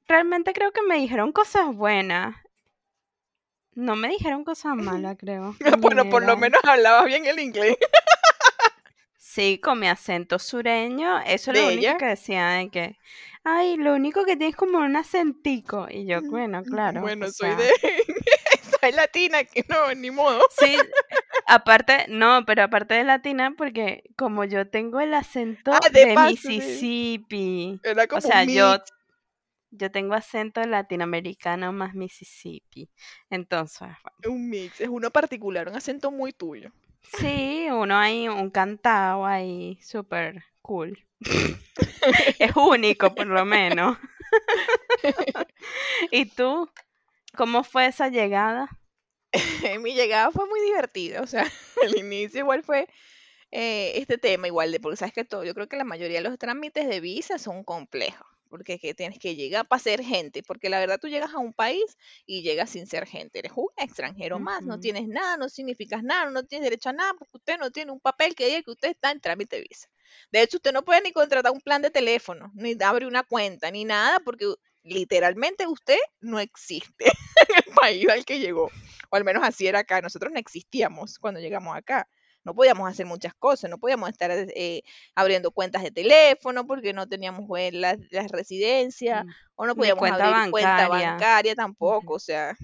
realmente creo que me dijeron cosas buenas. No me dijeron cosas malas, creo, en Bueno, por lo menos hablabas bien el inglés. Sí, con mi acento sureño, eso es lo único que decía de que, ay, lo único que tienes como un acentico. Y yo, bueno, claro, o Bueno, soy sea, de. soy latina, que no, ni modo. sí, aparte, no, pero aparte de latina, porque como yo tengo el acento Ah, de de paso, sí. Mississippi, Era o sea, yo. Yo tengo acento latinoamericano más Mississippi. Entonces, bueno, Un mix. Es uno particular, un acento muy tuyo. sí, uno hay un cantado ahí súper cool. Es único, por lo menos. ¿Y tú? ¿Cómo fue esa llegada? Mi llegada fue muy divertida. O sea, el inicio igual fue eh, este tema, igual de, porque sabes que todo, yo creo que la mayoría de los trámites de visa son complejos. Porque que tienes que llegar para ser gente. Porque la verdad tú llegas a un país y llegas sin ser gente. Eres un extranjero más. No tienes nada, no significas nada, no tienes derecho a nada. Porque usted no tiene un papel que diga que usted está en trámite de visa. De hecho, usted no puede ni contratar un plan de teléfono, ni abrir una cuenta, ni nada. Porque literalmente usted no existe en el país al que llegó. O al menos así era acá. Nosotros no existíamos cuando llegamos acá. No podíamos hacer muchas cosas, no podíamos estar eh, abriendo cuentas de teléfono porque no teníamos pues, las, las residencias Mm, o no podíamos cuenta abrir cuenta bancaria. bancaria tampoco. O sea,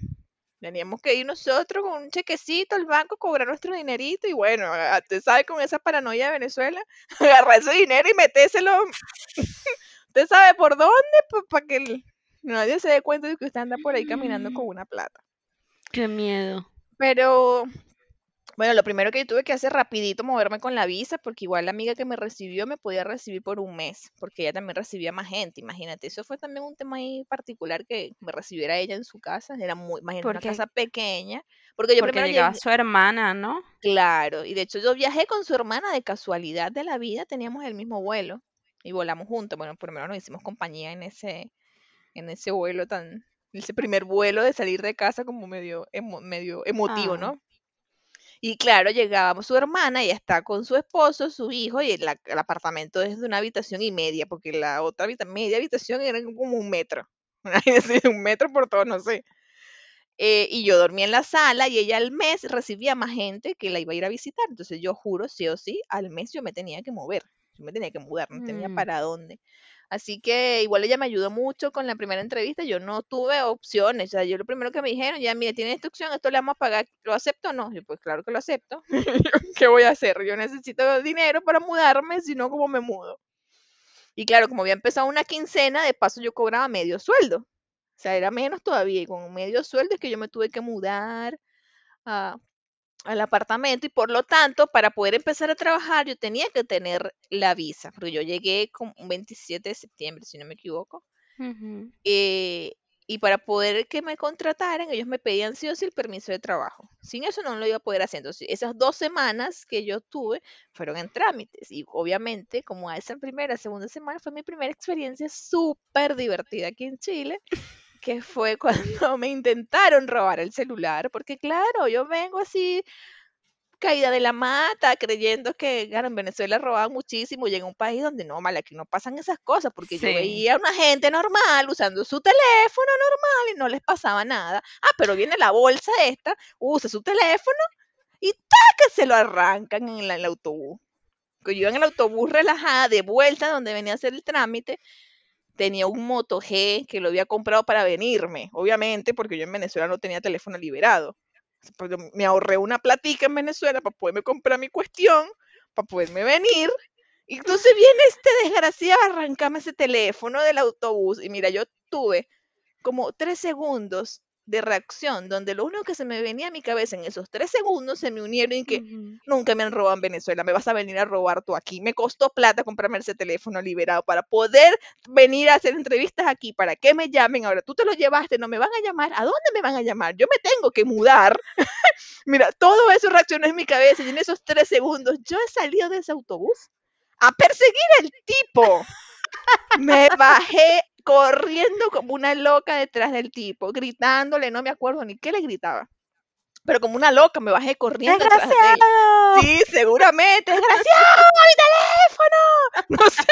teníamos que ir nosotros con un chequecito al banco, cobrar nuestro dinerito y bueno, usted sabe con esa paranoia de Venezuela, agarrar ese dinero y metéselo, usted sabe por dónde, pues para que nadie se dé cuenta de que usted anda por ahí caminando con una plata. Qué miedo. Pero bueno, lo primero que yo tuve que hacer rapidito moverme con la visa, porque igual la amiga que me recibió me podía recibir por un mes, porque ella también recibía más gente, imagínate. Eso fue también un tema ahí particular que me recibiera ella en su casa, era muy, imagínate, una casa pequeña, porque yo porque primero llegaba llegué, su hermana, ¿no? claro, y de hecho yo viajé con su hermana de casualidad de la vida, teníamos el mismo vuelo y volamos juntos, bueno, primero nos hicimos compañía en ese, en ese vuelo tan, ese primer vuelo de salir de casa como medio, emo- medio emotivo, Ah, ¿no? Y claro, llegábamos su hermana, ella está con su esposo, su hijo, y el, apartamento es de una habitación y media, porque la otra habita- media habitación era como un metro. Un metro por todo, no sé. Eh, y yo dormía en la sala y ella al mes recibía más gente que la iba a ir a visitar. Entonces yo juro, sí o sí, al mes yo me tenía que mover, yo me tenía que mudar, no tenía mm, para dónde. Así que igual ella me ayudó mucho con la primera entrevista, yo no tuve opciones, o sea, yo lo primero que me dijeron, ya mire, tiene esta opción, esto le vamos a pagar, ¿lo acepto o no? Yo pues claro que lo acepto, ¿qué voy a hacer? Yo necesito dinero para mudarme, si no, ¿cómo me mudo? Y claro, como había empezado una quincena, de paso yo cobraba medio sueldo. O sea, era menos todavía. Y con medio sueldo es que yo me tuve que mudar a, al apartamento y por lo tanto, para poder empezar a trabajar, yo tenía que tener la visa, porque yo llegué con un 27 de septiembre, si no me equivoco. Eh, y para poder que me contrataran, ellos me pedían sí o sí el permiso de trabajo. Sin eso no lo iba a poder hacer. Entonces, esas dos semanas que yo tuve fueron en trámites. Y obviamente, como a esa primera, segunda semana, fue mi primera experiencia súper divertida aquí en Chile, que fue cuando me intentaron robar el celular. Porque claro, yo vengo así caída de la mata, creyendo que claro, en Venezuela robaban muchísimo y en un país donde no, mal, aquí no pasan esas cosas, porque yo veía a una gente normal usando su teléfono normal y no les pasaba nada. Ah, pero viene la bolsa esta, usa su teléfono y ¡taca! se lo arrancan en, la- en el autobús. Que yo iba en el autobús relajada, de vuelta donde venía a hacer el trámite, tenía un Moto G que lo había comprado para venirme, obviamente, porque yo en Venezuela no tenía teléfono liberado. Pues, me ahorré una platica en Venezuela para poderme comprar mi cuestión, para poderme venir. Y entonces viene este desgraciado arrancarme ese teléfono del autobús. Y mira, yo tuve como tres segundos de reacción, donde lo único que se me venía a mi cabeza en esos tres segundos se me unieron y que nunca me han robado en Venezuela, me vas a venir a robar tú aquí. Me costó plata comprarme ese teléfono liberado para poder venir a hacer entrevistas aquí, para que me llamen. Ahora tú te lo llevaste, no me van a llamar. ¿A dónde me van a llamar? Yo me tengo que mudar. Mira, todo eso reaccionó en mi cabeza y en esos tres segundos yo he salido de ese autobús a perseguir al tipo. Me bajé corriendo como una loca detrás del tipo, gritándole, no me acuerdo ni qué le gritaba. Pero como una loca me bajé corriendo detrás de él. Sí, seguramente, desgraciado, mi teléfono. No sé.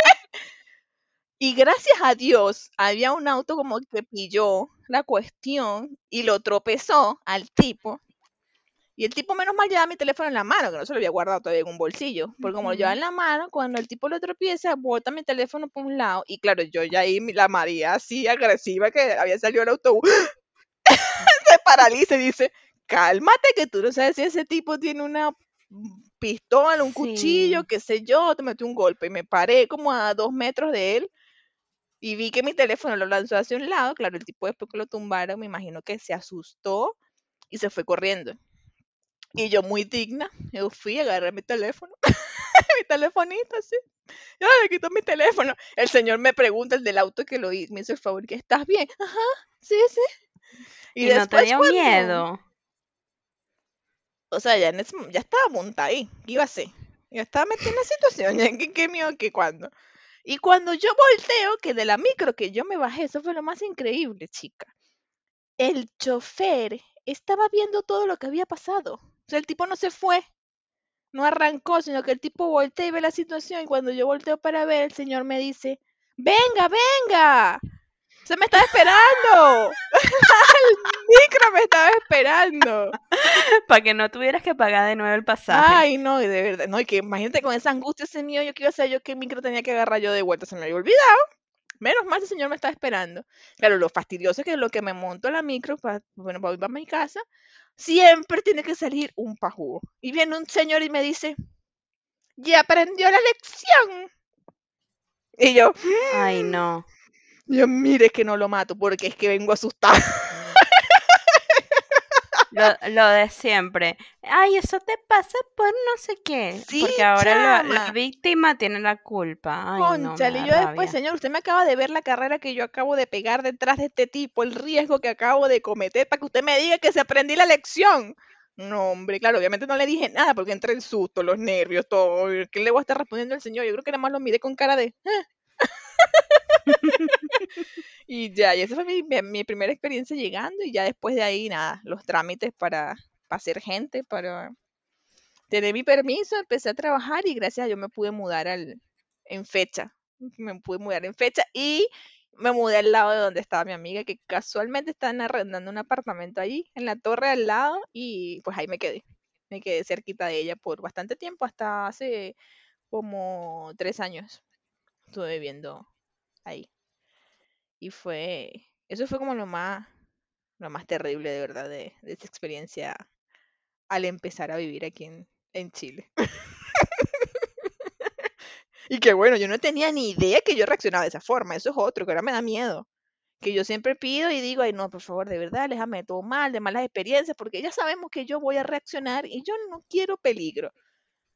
Y gracias a Dios, había un auto como que pilló la cuestión y lo tropezó al tipo. Y el tipo, menos mal, llevaba mi teléfono en la mano, que no se lo había guardado todavía en un bolsillo. Porque como lo llevaba en la mano, cuando el tipo lo tropieza, bota mi teléfono por un lado. Y claro, yo ya ahí, la María así agresiva que había salido el autobús, se paraliza y dice, cálmate que tú no sabes si ese tipo tiene una pistola, un cuchillo, qué sé yo, te metió un golpe. Y me paré como a dos metros de él y vi que mi teléfono lo lanzó hacia un lado. Claro, el tipo después que lo tumbaron, me imagino que se asustó y se fue corriendo. Y yo muy digna, yo fui, agarré mi teléfono, mi telefonito así. Ya le quitó mi teléfono. El señor me pregunta, el del auto que lo hizo, me hizo el favor, que estás bien. Ajá, sí, sí. Y, no te después dio cuando- miedo. O sea, ya, en ese ya estaba montada ahí. ¿Qué iba a hacer? Ya estaba metida en la situación. ya, ¿Qué, qué miedo que cuando? Y cuando yo volteo, que de la micro que yo me bajé, eso fue lo más increíble, chica. El chofer estaba viendo todo lo que había pasado. O sea, el tipo no se fue, no arrancó, sino que el tipo voltea y ve la situación. Y cuando yo volteo para ver, el señor me dice, venga, venga, se me está esperando. el micro me estaba esperando. Para que no tuvieras que pagar de nuevo el pasaje. Ay, no, y de verdad, no, y que imagínate con esa angustia ese mío, yo que iba a hacer yo qué micro tenía que agarrar yo de vuelta, se me había olvidado. Menos mal ese señor me estaba esperando. Claro, lo fastidioso es que lo que me monto la micro, para, bueno, para ir a mi casa, siempre tiene que salir un pajugo. Y viene un señor y me dice, ya aprendió la lección. Y yo, Ay, no. yo mire que no lo mato porque es que vengo asustada. Lo, lo de siempre. Ay, eso te pasa por no sé qué. Sí, Porque ahora lo- la víctima tiene la culpa. Ay, no, me Cónchale, da yo después, señor, usted me acaba de ver la carrera que yo acabo de pegar detrás de este tipo, el riesgo que acabo de cometer para que usted me diga que se aprendí la lección. No, hombre, claro, obviamente no le dije nada porque entré en susto, los nervios, todo. ¿Qué le voy a estar respondiendo al señor? Yo creo que nada más lo miré con cara de... "Ah". y ya, y esa fue mi, mi- primera experiencia llegando y ya después de ahí, nada, los trámites para, para ser gente, para tener mi permiso, empecé a trabajar y gracias a Dios me pude mudar al, en fecha. Me pude mudar en fecha y me mudé al lado de donde estaba mi amiga, que casualmente estaban arrendando un apartamento allí, en la torre al lado, y pues ahí me quedé. Me quedé cerquita de ella por bastante tiempo, hasta hace como tres años estuve viviendo ahí. Y fue, eso fue como lo más, lo más terrible de verdad de, esa experiencia al empezar a vivir aquí en, en Chile. y que bueno, yo no tenía ni idea que yo reaccionaba de esa forma, eso es otro, que ahora me da miedo. que yo siempre pido y digo, ay no, por favor, de verdad, déjame todo mal, de malas experiencias, porque ya sabemos que yo voy a reaccionar y yo no quiero peligro.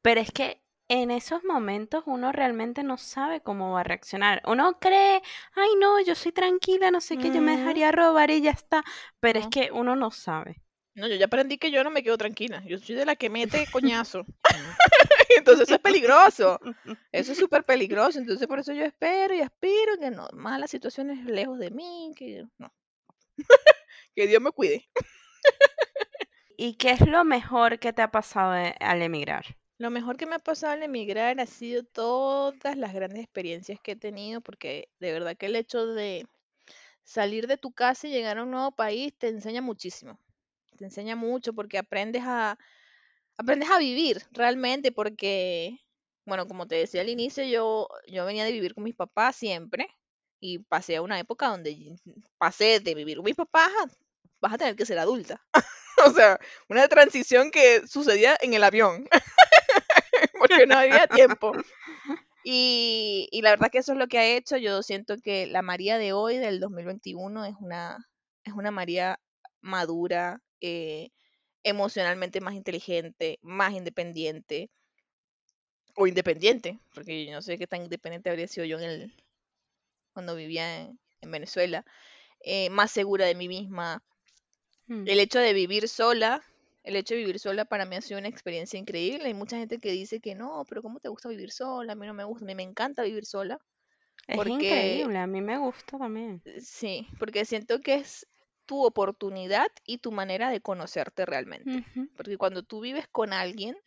Pero es que en esos momentos uno realmente no sabe cómo va a reaccionar. Uno cree, ay no, yo soy tranquila, no sé qué, yo me Mm, dejaría robar y ya está. Pero es que uno no sabe. No, yo ya aprendí que yo no me quedo tranquila. Yo soy de la que mete coñazo. Entonces eso es peligroso. Eso es súper peligroso. Entonces por eso yo espero y aspiro que no, malas situaciones lejos de mí, que no. que Dios me cuide. ¿Y qué es lo mejor que te ha pasado e- al emigrar? Lo mejor que me ha pasado al emigrar ha sido todas las grandes experiencias que he tenido, porque de verdad que el hecho de salir de tu casa y llegar a un nuevo país te enseña muchísimo. Te enseña mucho porque aprendes a, aprendes a vivir realmente, porque, bueno, como te decía al inicio, yo, yo venía de vivir con mis papás siempre y pasé a una época donde pasé de vivir con mis papás a, vas a tener que ser adulta. O sea, una transición que sucedía en el avión, porque no había tiempo. Y, y la verdad que eso es lo que ha hecho. Yo siento que la María de hoy, del 2021, es una, es una María madura, eh, emocionalmente más inteligente, más independiente, o independiente, porque yo no sé qué tan independiente habría sido yo en el, cuando vivía en, en Venezuela, eh, más segura de mí misma. Mm. El hecho de vivir sola, el hecho de vivir sola para mí ha sido una experiencia increíble. Hay mucha gente que dice que no, pero ¿cómo te gusta vivir sola? A mí no me gusta, a mí me encanta vivir sola. Es Porque, increíble, a mí me gusta también. sí, porque siento que es tu oportunidad y tu manera de conocerte realmente. Porque cuando tú vives con alguien,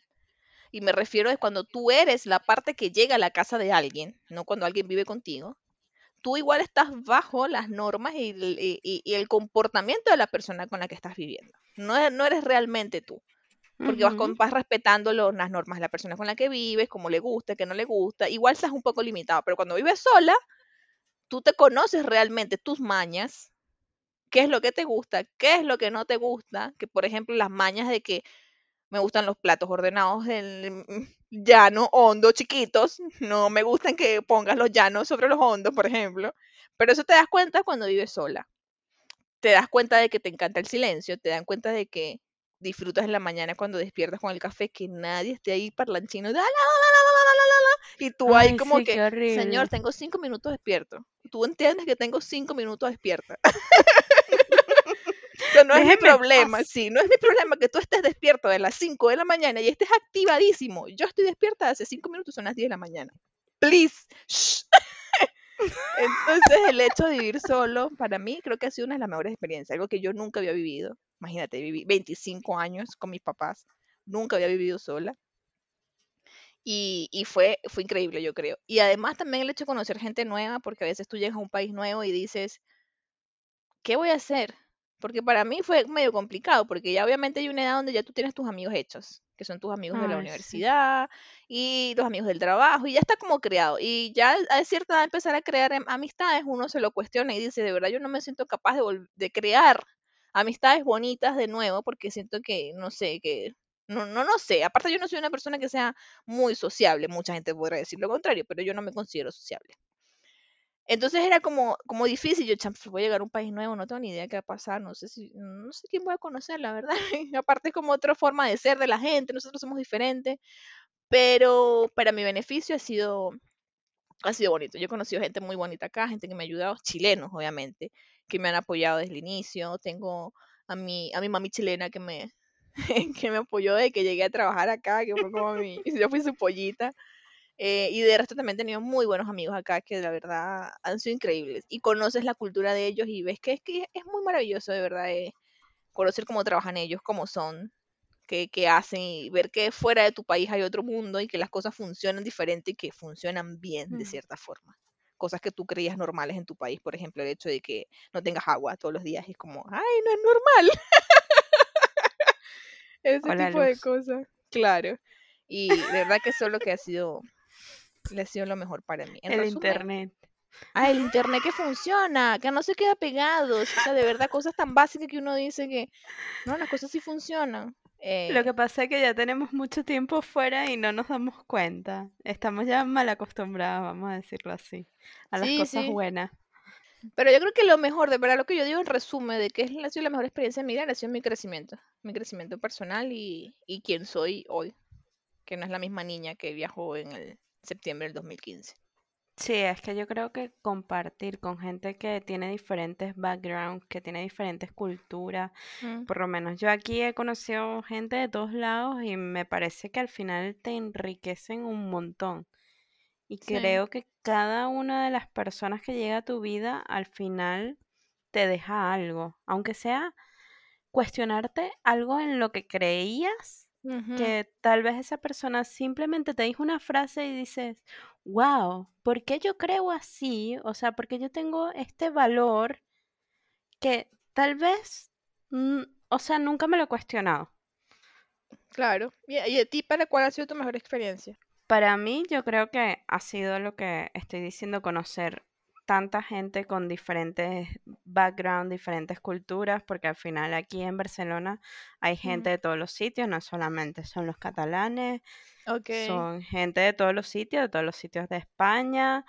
y me refiero a cuando tú eres la parte que llega a la casa de alguien, no cuando alguien vive contigo, tú igual estás bajo las normas y el, y- y- y el comportamiento de la persona con la que estás viviendo. No, e- no eres realmente tú, porque vas, con- Ujú. vas respetando las normas de la persona con la que vives, cómo le gusta, qué no le gusta. Igual estás un poco limitado, pero cuando vives sola, tú te conoces realmente tus mañas, qué es lo que te gusta, qué es lo que no te gusta, que por ejemplo las mañas de que me gustan los platos ordenados del llano, hondo, chiquitos. No me gustan que pongas los llanos sobre los hondos, por ejemplo. Pero eso te das cuenta cuando vives sola. Te das cuenta de que te encanta el silencio, te dan cuenta de que disfrutas en la mañana cuando despiertas con el café, que nadie esté ahí parlanchino, de, la, la, la, y tú Ay, ahí como sí, que, señor, tengo cinco minutos despierto. Tú entiendes que tengo cinco minutos despierta. No es mi problema, paz. sí, no es mi problema que tú estés despierto de las 5 de la mañana y estés activadísimo. Yo estoy despierta hace 5 minutos, son las 10 de la mañana. Please. shh. Entonces, el hecho de vivir solo, para mí, creo que ha sido una de las mejores experiencias, algo que yo nunca había vivido. Imagínate, viví 25 años con mis papás, nunca había vivido sola. Y, y fue, fue increíble, yo creo. Y además también el hecho de conocer gente nueva, porque a veces tú llegas a un país nuevo y dices, ¿qué voy a hacer? Porque para mí fue medio complicado, porque ya obviamente hay una edad donde ya tú tienes tus amigos hechos, que son tus amigos de la sí. universidad y los amigos del trabajo, y ya está como creado. Y ya a cierta edad empezar a crear em- amistades, uno se lo cuestiona y dice, de verdad yo no me siento capaz de, de crear amistades bonitas de nuevo, porque siento que, no sé, que... No, no, no sé, aparte yo no soy una persona que sea muy sociable, mucha gente podrá decir lo contrario, pero yo no me considero sociable. Entonces era como, como difícil, yo, "Cham, voy a llegar a un país nuevo, no tengo ni idea de qué va a pasar, no sé si, no sé quién voy a conocer, la verdad. Aparte es como otra forma de ser de la gente, nosotros somos diferentes, pero para mi beneficio ha sido, ha sido bonito. Yo he conocido gente muy bonita acá, gente que me ha ayudado, chilenos obviamente, que me han apoyado desde el inicio. Tengo a mi, a mi mami chilena que me, que me apoyó desde que llegué a trabajar acá, que fue como mi, yo fui su pollita. Eh, y de resto también he tenido muy buenos amigos acá que la verdad han sido increíbles. Y conoces la cultura de ellos y ves que es que es muy maravilloso de verdad eh, conocer cómo trabajan ellos, cómo son, qué, qué hacen y ver que fuera de tu país hay otro mundo y que las cosas funcionan diferente y que funcionan bien de Mm. cierta forma. Cosas que tú creías normales en tu país, por ejemplo, el hecho de que no tengas agua todos los días es como, ay, no es normal. Ese tipo de cosas, claro. Y de verdad que eso es lo que ha sido, le ha sido lo mejor para mí. En El resumen, internet. ah, el internet que funciona, que no se queda pegado. O sea, de verdad, cosas tan básicas que uno dice que, no, las cosas sí funcionan. Lo Eh, que pasa es que ya tenemos mucho tiempo fuera y no nos damos cuenta. Estamos ya mal acostumbrados, vamos a decirlo así, a las sí, cosas sí. buenas. Pero yo creo que lo mejor, de verdad, lo que yo digo en resumen de que es la, la mejor experiencia de migrar ha sido mi crecimiento, mi crecimiento personal y, y quién soy hoy, que no es la misma niña que viajó en el septiembre del 2015. Sí, es que yo creo que compartir con gente que tiene diferentes backgrounds, que tiene diferentes culturas, Mm, por lo menos yo aquí he conocido gente de todos lados y me parece que al final te enriquecen un montón. Y sí, creo que cada una de las personas que llega a tu vida al final te deja algo, aunque sea cuestionarte algo en lo que creías que tal vez esa persona simplemente te dijo una frase y dices, wow, ¿por qué yo creo así? O sea, porque yo tengo este valor que tal vez, mm, o sea, nunca me lo he cuestionado. claro. ¿Y, y a ti para cuál ha sido tu mejor experiencia? Para mí, yo creo que ha sido lo que estoy diciendo, conocer tanta gente con diferentes backgrounds, diferentes culturas, porque al final aquí en Barcelona hay Mm, gente de todos los sitios, no solamente son los catalanes, Son gente de todos los sitios, de todos los sitios de España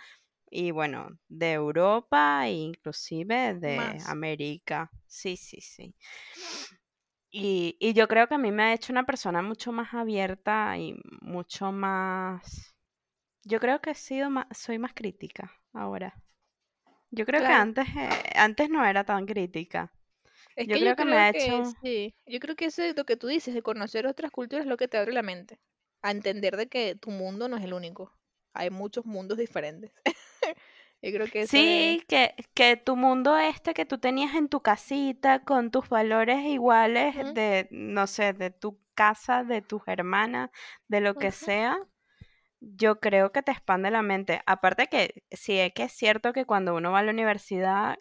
y bueno, de Europa e inclusive de más. América. Sí, sí, sí. Y, y yo creo que a mí me ha hecho una persona mucho más abierta y mucho más... Yo creo que he sido más, soy más crítica ahora. Yo creo que antes, eh, antes no era tan crítica. Es Yo que yo creo que me creo ha que hecho... sí, yo creo que eso es lo que tú dices, de conocer otras culturas es lo que te abre la mente, a entender de que tu mundo no es el único, hay muchos mundos diferentes. Yo creo que eso es, Sí, que, que tu mundo este que tú tenías en tu casita con tus valores iguales de, no sé, de tu casa, de tus hermanas, de lo que sea, yo creo que te expande la mente. Aparte que sí es que es cierto que cuando uno va a la universidad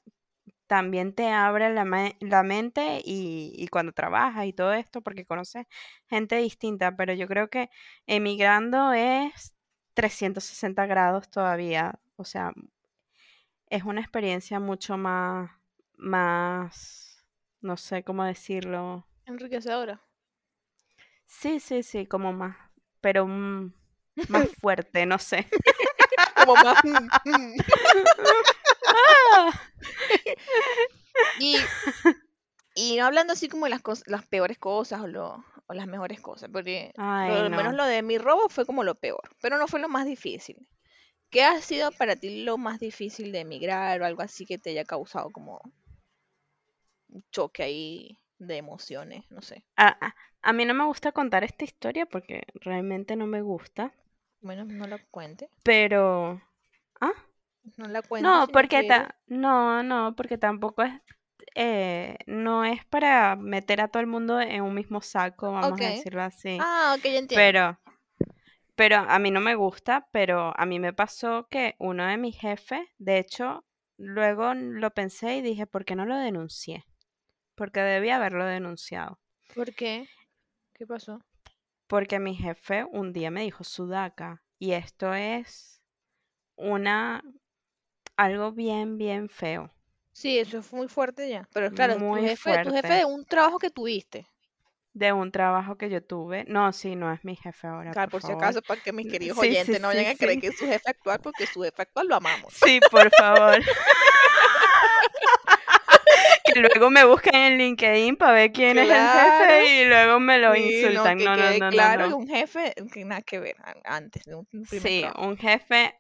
también te abre la, me- la mente y, y cuando trabajas y todo esto porque conoces gente distinta, pero yo creo que emigrando es 360 grados todavía. O sea, es una experiencia mucho más, más, no sé cómo decirlo. enriquecedora. Sí, sí, sí, como más, pero mm, más fuerte, no sé. Como más. mm, mm. Ah, Y, y no hablando así como de las cosas, las peores cosas o, lo- o las mejores cosas, porque Ay, lo menos no. lo de mi robo fue como lo peor, pero no fue lo más difícil. ¿Qué ha sido para ti lo más difícil de emigrar o algo así que te haya causado como un choque ahí de emociones? No sé. A, a- a mí no me gusta contar esta historia porque realmente no me gusta, Bueno, no la cuente. pero... Ah, No la cuente no, porque ta... no, no, porque tampoco es, eh, no es para meter a todo el mundo en un mismo saco, vamos a decirlo así. Ah, ok, ya entiendo. Pero, pero a mí no me gusta, pero a mí me pasó que uno de mis jefes, de hecho, luego lo pensé y dije, ¿por qué no lo denuncié? Porque debía haberlo denunciado. ¿Por qué? ¿Qué pasó? Porque mi jefe un día me dijo sudaca y esto es una algo bien, bien feo, Sí, eso fue muy fuerte ya. Pero claro, tu muy jefe, tu jefe fuerte de un trabajo que tuviste. de un trabajo que yo tuve. No, sí, no es mi jefe ahora, Claro, por por si acaso, para que mis queridos Sí, sí, oyentes no sí, vayan a creer que es su jefe actual, porque su jefe actual lo amamos. Sí, por favor. Luego me busquen en LinkedIn para ver quién es el jefe y luego me lo Sí, no, insultan. que No, no, no, claro no. un jefe, que nada que ver antes de un Sí, trabajo, un jefe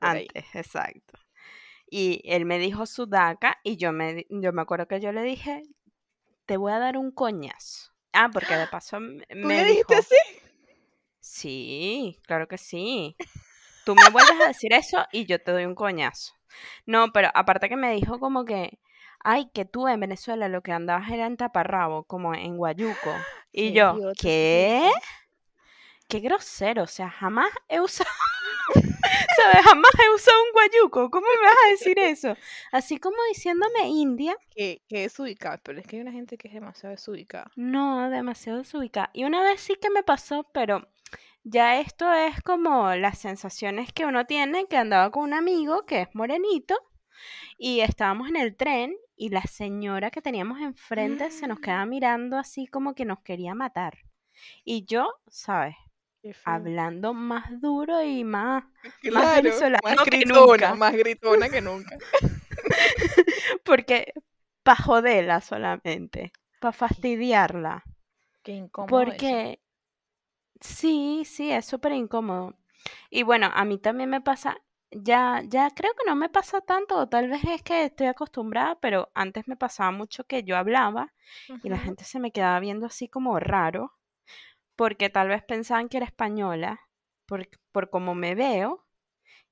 antes, exacto. Y él me dijo sudaca y yo me, yo me acuerdo que yo le dije, te voy a dar un coñazo. Ah, porque de paso m- ¿Tú me le dijiste dijo, así? sí, claro que sí. Tú me vuelves a decir eso y yo te doy un coñazo. No, pero aparte que me dijo como que, ay, que tú en Venezuela lo que andabas era en taparrabo, como en Guayuco. Y yo, idiota ¿qué? Qué grosero, o sea, jamás he usado, ¿sabes? Jamás he usado un guayuco. ¿Cómo me vas a decir eso? Así como diciéndome India, Que, que es ubicado, pero es que hay una gente que es demasiado desubicada. no, demasiado desubicada. Y una vez sí que me pasó, pero ya esto es como las sensaciones que uno tiene, que andaba con un amigo que es morenito y estábamos en el tren y la señora que teníamos enfrente se nos Mm, quedaba mirando así como que nos quería matar. Y yo, ¿sabes? Hablando más duro y más, Claro, más venezolano que gritona, nunca. más gritona que nunca. Porque para joderla solamente, para fastidiarla. Qué incómodo. Porque sí, sí, es súper incómodo. Y bueno, a mí también me pasa, ya, ya creo que no me pasa tanto, o tal vez es que estoy acostumbrada, pero antes me pasaba mucho que yo hablaba y la gente se me quedaba viendo así como raro, porque tal vez pensaban que era española, por, por cómo me veo,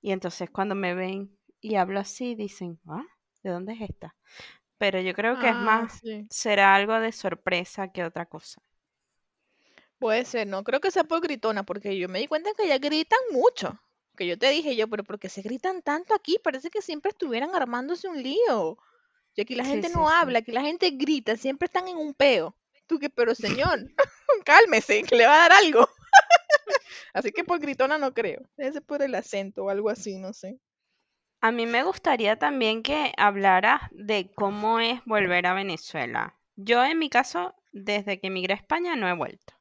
y entonces cuando me ven y hablo así, dicen, ah, ¿de dónde es esta? Pero yo creo que es Ah, más, sí. será algo de sorpresa que otra cosa. Puede ser, no creo que sea por gritona, porque yo me di cuenta que ya gritan mucho. Que yo te dije yo, pero ¿por qué se gritan tanto aquí? Parece que siempre estuvieran armándose un lío. Y aquí la gente sí, no sí. habla, aquí la gente grita, siempre están en un peo. Tú que, pero señor, cálmese, que le va a dar algo. Así que por gritona no creo. Debe ser por el acento o algo así, no sé. A mí me gustaría también que hablaras de cómo es volver a Venezuela. Yo en mi caso, desde que emigré a España, no he vuelto.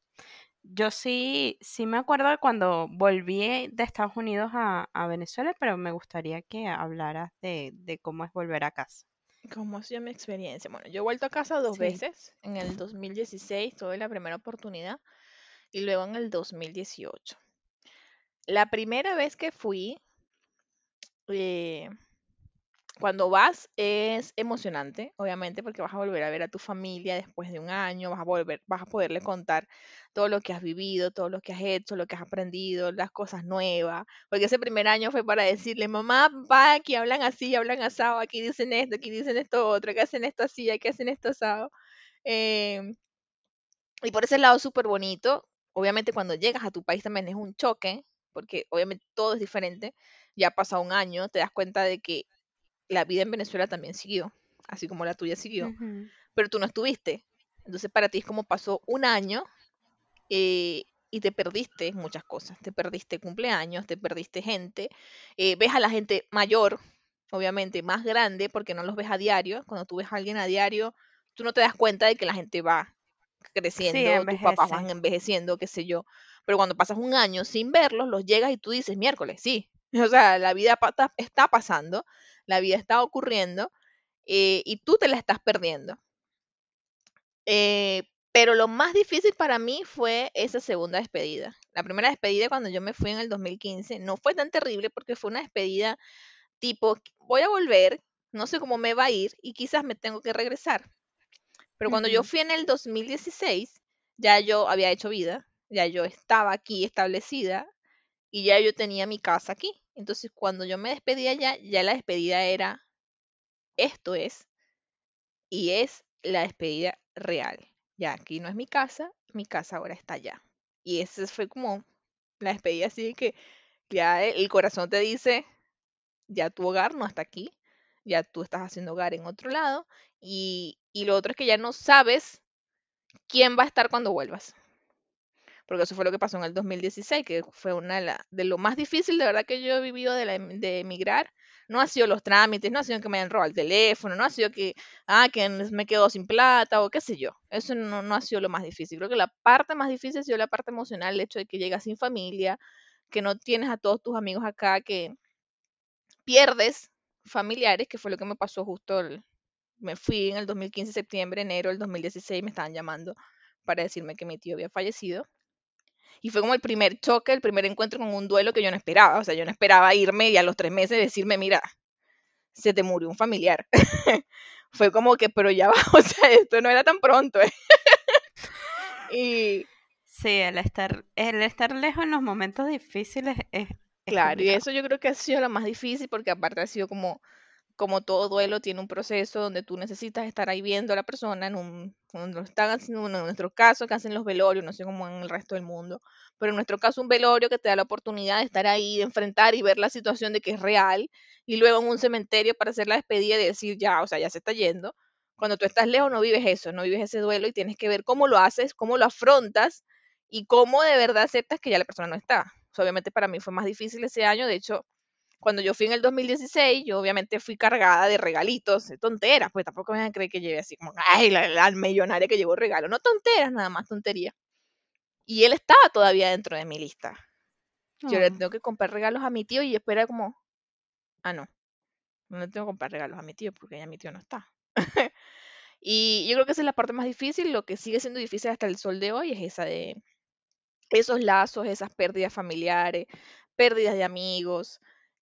Yo sí, sí me acuerdo de cuando volví de Estados Unidos a, a Venezuela, pero me gustaría que hablaras de, de cómo es volver a casa. ¿Cómo ha sido mi experiencia? Bueno, yo he vuelto a casa dos Sí. veces. En el 2016 tuve la primera oportunidad y luego en el 2018. La primera vez que fui, eh, cuando vas es emocionante, obviamente, porque vas a volver a ver a tu familia después de un año, vas a volver, vas a poderle contar todo lo que has vivido, todo lo que has hecho, lo que has aprendido, las cosas nuevas, porque ese primer año fue para decirle, mamá, papá, aquí hablan así, hablan asado, aquí dicen esto, aquí dicen esto otro, aquí hacen esto así, aquí hacen esto asado. Em, y por ese lado súper bonito. Obviamente cuando llegas a tu país también es un choque, porque obviamente todo es diferente. Ya ha pasado un año, te das cuenta de que la vida en Venezuela también siguió, así como la tuya siguió, pero tú no estuviste. Entonces para ti es como pasó un año eh, y te perdiste muchas cosas. Te perdiste cumpleaños, te perdiste gente, eh, ves a la gente mayor, obviamente más grande, porque no los ves a diario. Cuando tú ves a alguien a diario, tú no te das cuenta de que la gente va Sí, creciendo, tus papás van envejeciendo, qué sé yo. Pero cuando pasas un año sin verlos, los llegas y tú dices, miércoles, sí. O sea, la vida está pasando, la vida está ocurriendo eh, y tú te la estás perdiendo. Eh, pero lo más difícil para mí fue esa segunda despedida. La primera despedida cuando yo me fui en el 2015 no fue tan terrible porque fue una despedida tipo, voy a volver, no sé cómo me va a ir y quizás me tengo que regresar. Pero cuando yo fui en el 2016, ya yo había hecho vida, ya yo estaba aquí establecida y ya yo tenía mi casa aquí. Entonces, cuando yo me despedía ya, ya la despedida era, esto es, y es la despedida real. Ya aquí no es mi casa, mi casa ahora está allá. Y ese fue como la despedida así que ya el corazón te dice, ya tu hogar no está aquí, ya tú estás haciendo hogar en otro lado. Y, y lo otro es que ya no sabes quién va a estar cuando vuelvas. Porque eso fue lo que pasó en el 2016, que fue una de, de lo más difícil de verdad que yo he vivido de, la de emigrar. No ha sido los trámites, no ha sido que me hayan robado el teléfono, no ha sido que, ah, que me quedo sin plata o qué sé yo. Eso no, no ha sido lo más difícil. Creo que la parte más difícil ha sido la parte emocional, el hecho de que llegas sin familia, que no tienes a todos tus amigos acá, que pierdes familiares, que fue lo que me pasó justo, me fui en el 2015, septiembre, enero del 2016, me estaban llamando para decirme que mi tío había fallecido. Y fue como el primer choque, el primer encuentro con un duelo que yo no esperaba. O sea, yo no esperaba irme y a los tres meses decirme, mira, se te murió un familiar. fue como que, pero ya va, o sea, esto no era tan pronto. ¿eh? y Sí, el estar, el estar lejos en los momentos difíciles es, es claro, y eso yo creo que ha sido lo más difícil porque aparte ha sido como como todo duelo tiene un proceso donde tú necesitas estar ahí viendo a la persona en un, cuando están haciendo, en nuestro caso, que hacen los velorios, no sé cómo en el resto del mundo, pero en nuestro caso un velorio que te da la oportunidad de estar ahí, de enfrentar y ver la situación de que es real, y luego en un cementerio para hacer la despedida y decir ya, o sea, ya se está yendo. Cuando tú estás lejos no vives eso, no vives ese duelo y tienes que ver cómo lo haces, cómo lo afrontas y cómo de verdad aceptas que ya la persona no está. Obviamente para mí fue más difícil ese año, de hecho, cuando yo fui en el 2016, yo obviamente fui cargada de regalitos, de tonteras, pues tampoco me van a creer que lleve así como, ay, la, la millonaria que llevó regalo, no tonteras, nada más tontería. Y él estaba todavía dentro de mi lista. Yo le Oh, tengo que comprar regalos a mi tío y espera como, ah, no, No le tengo que comprar regalos a mi tío porque ya mi tío no está. y yo creo que esa es la parte más difícil. Lo que sigue siendo difícil hasta el sol de hoy es esa de esos lazos, esas pérdidas familiares, pérdidas de amigos,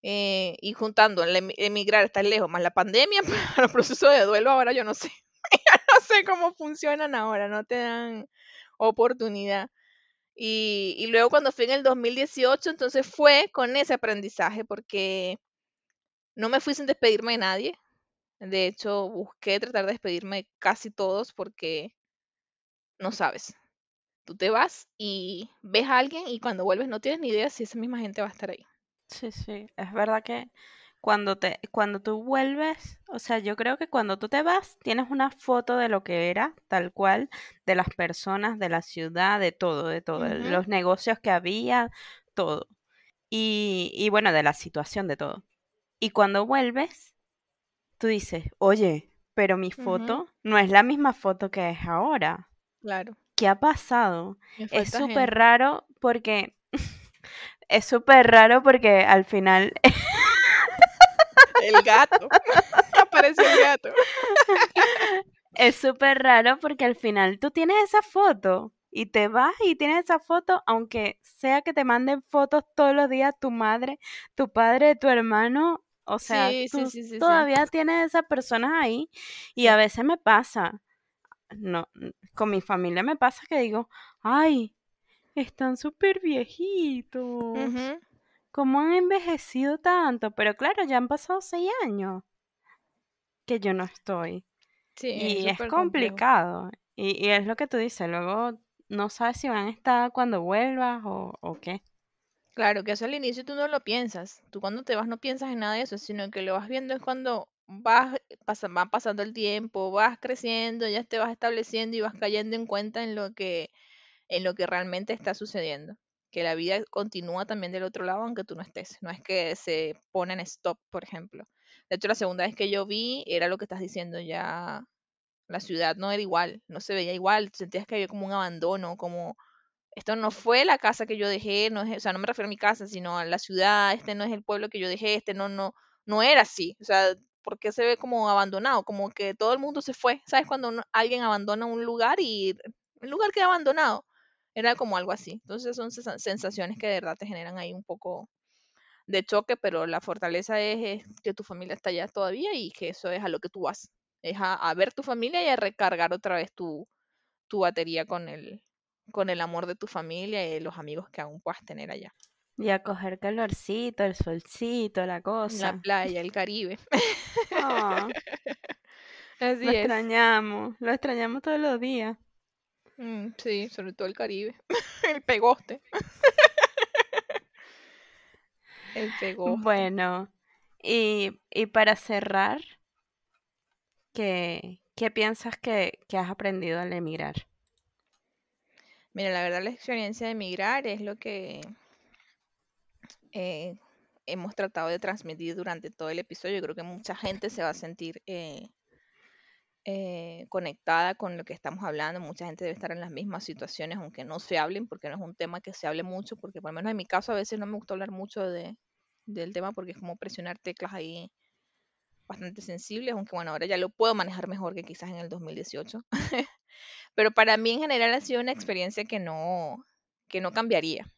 eh, y juntando el emigrar, estar lejos, más la pandemia, para los procesos de duelo ahora yo no sé, ya no sé cómo funcionan ahora, no te dan oportunidad. Y, luego cuando fui en el 2018, entonces fue con ese aprendizaje, porque no me fui sin despedirme de nadie. De hecho, busqué tratar de despedirme de casi todos porque no sabes. Tú te vas y ves a alguien y cuando vuelves no tienes ni idea si esa misma gente va a estar ahí. Sí, sí, es verdad que cuando te cuando tú vuelves, o sea, yo creo que cuando tú te vas tienes una foto de lo que era, tal cual, de las personas, de la ciudad, de todo, de todo, los negocios que había, todo. Y, y bueno, de la situación de todo. Y cuando vuelves, tú dices, oye, pero mi foto no es la misma foto que es ahora. Claro. ¿Qué ha pasado? Es súper raro porque es súper raro porque al final... el gato. Apareció el gato. es súper raro porque al final tú tienes esa foto y te vas y tienes esa foto, aunque sea que te manden fotos todos los días tu madre, tu padre, tu hermano, o sea, tú todavía tienes esas personas ahí y a veces me pasa, no, con mi familia me pasa que digo, ay, están súper viejitos. ¿Cómo han envejecido tanto? Pero claro, ya han pasado seis años que yo no estoy. Sí, y es, complicado. Y, es lo que tú dices, luego no sabes si van a estar cuando vuelvas o, o qué. Claro, que eso al inicio tú no lo piensas. Tú cuando te vas no piensas en nada de eso, sino que lo vas viendo es cuando vas, pasa, va pasando el tiempo, vas creciendo, ya te vas estableciendo y vas cayendo en cuenta en lo que en lo que realmente está sucediendo. Que la vida continúa también del otro lado aunque tú no estés. No es que se pone en stop, por ejemplo. De hecho, la segunda vez que yo vi era lo que estás diciendo, ya la ciudad no era igual, no se veía igual, sentías que había como un abandono, como esto no fue la casa que yo dejé, no es, o sea, no me refiero a mi casa, sino a la ciudad, este no es el pueblo que yo dejé, este no, no, no era así, o sea, porque se ve como abandonado, como que todo el mundo se fue, ¿sabes? Cuando alguien abandona un lugar y el lugar queda abandonado, era como algo así. Entonces son sensaciones que de verdad te generan ahí un poco de choque, pero la fortaleza es, que tu familia está allá todavía y que eso es a lo que tú vas. Es a, ver tu familia y a recargar otra vez tu, tu batería con el, con el amor de tu familia y los amigos que aún puedas tener allá. Y a coger calorcito, el solcito, la cosa. La playa, el Caribe. Oh. Así lo extrañamos, lo extrañamos todos los días. Mm, sí, sobre todo el Caribe. el pegoste. el pegoste. Bueno, y, y para cerrar, ¿qué, qué piensas que, que, has aprendido al emigrar? Mira, la verdad la experiencia de emigrar es lo que eh, hemos tratado de transmitir durante todo el episodio. Yo creo que mucha gente se va a sentir eh, eh, conectada con lo que estamos hablando. Mucha gente debe estar en las mismas situaciones, aunque no se hablen, porque no es un tema que se hable mucho, porque por lo menos en mi caso a veces no me gusta hablar mucho de, del tema porque es como presionar teclas ahí bastante sensibles, aunque bueno, ahora ya lo puedo manejar mejor que quizás en el 2018. Pero para mí en general ha sido una experiencia que no, que no cambiaría.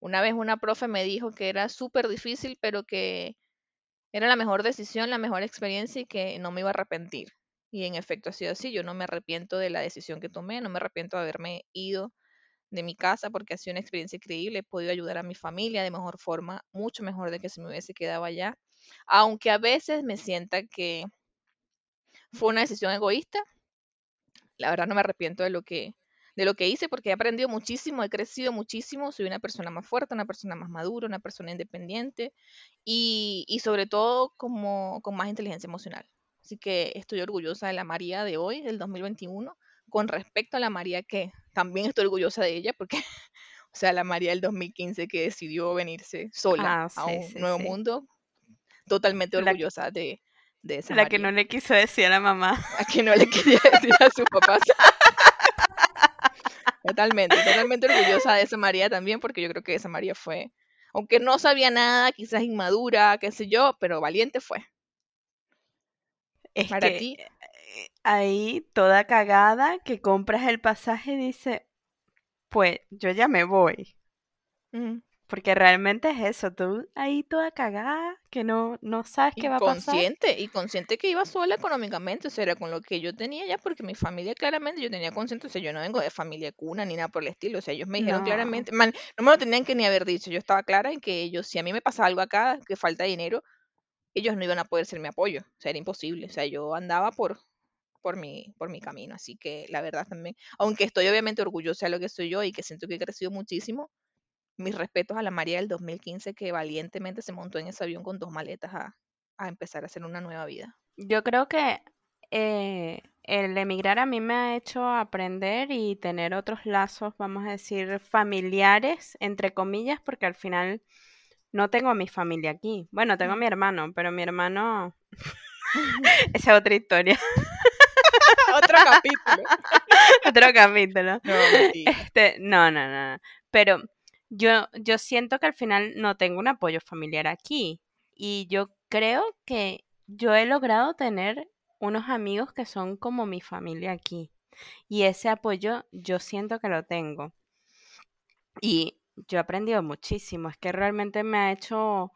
Una vez una profe me dijo que era súper difícil, pero que era la mejor decisión, la mejor experiencia y que no me iba a arrepentir. Y en efecto ha sido así. Yo no me arrepiento de la decisión que tomé, no me arrepiento de haberme ido de mi casa porque ha sido una experiencia increíble. He podido ayudar a mi familia de mejor forma, mucho mejor de que si me hubiese quedado allá. Aunque a veces me sienta que fue una decisión egoísta, la verdad no me arrepiento de lo que de lo que hice porque he aprendido muchísimo, he crecido muchísimo, soy una persona más fuerte, una persona más madura, una persona independiente y, y sobre todo como, con más inteligencia emocional. Así que estoy orgullosa de la María de hoy, del 2021, con respecto a la María que también estoy orgullosa de ella, porque, o sea, la María del 2015 que decidió venirse sola ah, a un nuevo mundo, totalmente orgullosa de, de esa La que no le quiso decir a la mamá. La que no le quería decir a sus papás. totalmente, totalmente orgullosa de esa María también, porque yo creo que esa María fue, aunque no sabía nada, quizás inmadura, qué sé yo, pero valiente fue. Es Para que ti. eh, ahí toda cagada que compras el pasaje y dice, pues yo ya me voy. Mm. Porque realmente es eso, tú ahí toda cagada, que no, no sabes qué va a pasar. consciente, y consciente que iba sola económicamente, o sea, era con lo que yo tenía ya, porque mi familia claramente yo tenía consciente, o sea, yo no vengo de familia cuna ni nada por el estilo, o sea, ellos me dijeron No. claramente, man, no me lo tenían que ni haber dicho, yo estaba clara en que ellos, si a mí me pasaba algo acá, que falta dinero, ellos no iban a poder ser mi apoyo, o sea, era imposible, o sea, yo andaba por, por mi, por mi camino, así que la verdad también, aunque estoy obviamente orgullosa de lo que soy yo y que siento que he crecido muchísimo, mis respetos a la María del 2015 que valientemente se montó en ese avión con dos maletas a, a empezar a hacer una nueva vida. Yo creo que eh, el emigrar a mí me ha hecho aprender y tener otros lazos, vamos a decir, familiares, entre comillas, porque al final no tengo a mi familia aquí. Bueno, tengo a mi hermano, pero mi hermano... Esa es otra historia, Otro capítulo. otro capítulo. No. Este, no, no, no. no. Pero yo, yo siento que al final no tengo un apoyo familiar aquí. Y yo creo que yo he logrado tener unos amigos que son como mi familia aquí. Y ese apoyo yo siento que lo tengo. Y yo he aprendido muchísimo. Es que realmente me ha hecho...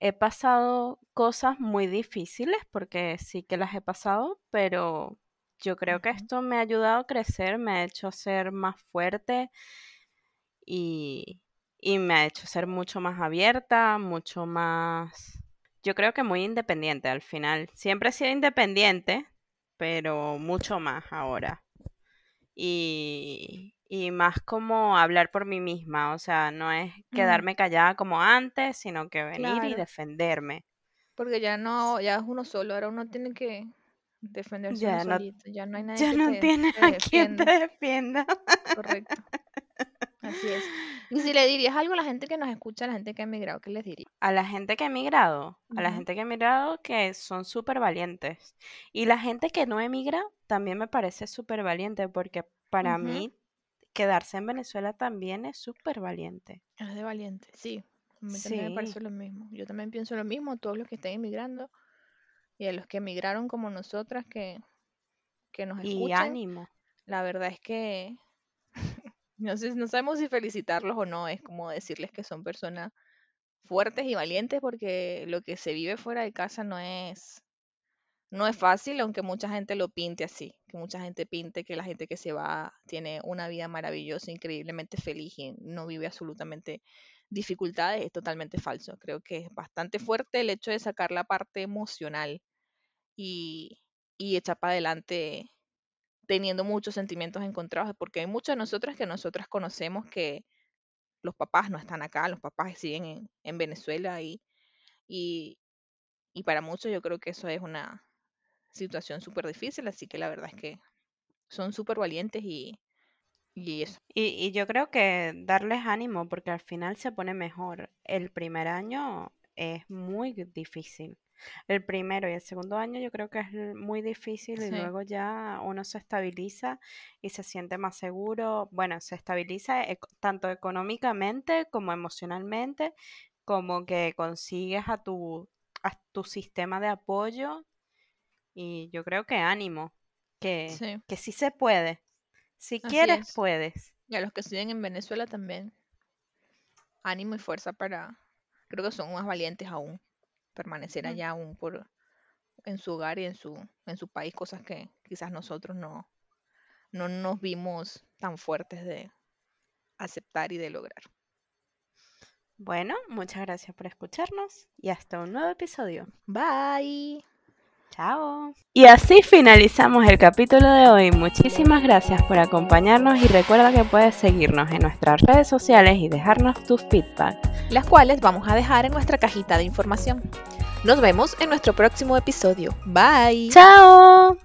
He pasado cosas muy difíciles porque sí que las he pasado, pero yo creo que esto me ha ayudado a crecer, me ha hecho ser más fuerte y, y me ha hecho ser mucho más abierta, mucho más, yo creo que muy independiente al final. Siempre he sido independiente, pero mucho más ahora. Y, y más como hablar por mí misma, o sea, no es quedarme callada como antes, sino que venir y defenderme. porque ya no, ya es uno solo, ahora uno tiene que defenderse uno Ya no, solito, ya no hay nadie ya que no te, te a quien te defienda, correcto, así es. Y si le dirías algo a la gente que nos escucha, a la gente que ha emigrado, ¿qué les dirías? A la gente que ha emigrado, a la gente que ha emigrado que son súper valientes. Y la gente que no emigra también me parece súper valiente porque para mí quedarse en Venezuela también es súper valiente. Es de valiente, sí. A mí también me parece Sí, lo mismo. Yo también pienso lo mismo, todos los que estén emigrando y a los que emigraron como nosotras que, que nos y escuchen, ánimo. la verdad es que no sé, no sabemos si felicitarlos o no, es como decirles que son personas fuertes y valientes porque lo que se vive fuera de casa no es, no es fácil, aunque mucha gente lo pinte así, que mucha gente pinte que la gente que se va tiene una vida maravillosa, increíblemente feliz y no vive absolutamente dificultades, es totalmente falso. Creo que es bastante fuerte el hecho de sacar la parte emocional y, y echar para adelante teniendo muchos sentimientos encontrados, porque hay muchas de nosotras que nosotras conocemos que los papás no están acá, los papás siguen en, en Venezuela y, y, y para muchos yo creo que eso es una situación súper difícil, así que la verdad es que son súper valientes y, y eso. Y, y yo creo que darles ánimo porque al final se pone mejor. El primer año es muy difícil. El primero y el segundo año yo creo que es muy difícil y luego ya uno se estabiliza y se siente más seguro. Bueno, se estabiliza tanto económicamente como emocionalmente, como que consigues a tu, a tu sistema de apoyo y yo creo que ánimo, que, sí, que sí se puede. Si así quieres, es. puedes. Y a los que siguen en Venezuela también, ánimo y fuerza para, creo que son más valientes aún, permanecer Mm. allá aún por en su hogar y en su, en su país, cosas que quizás nosotros no, no nos vimos tan fuertes de aceptar y de lograr. Bueno, muchas gracias por escucharnos y hasta un nuevo episodio. Bye. Chao. Y así finalizamos el capítulo de hoy. Muchísimas gracias por acompañarnos y recuerda que puedes seguirnos en nuestras redes sociales y dejarnos tus feedback. Las cuales vamos a dejar en nuestra cajita de información. Nos vemos en nuestro próximo episodio. Bye. ¡Chao!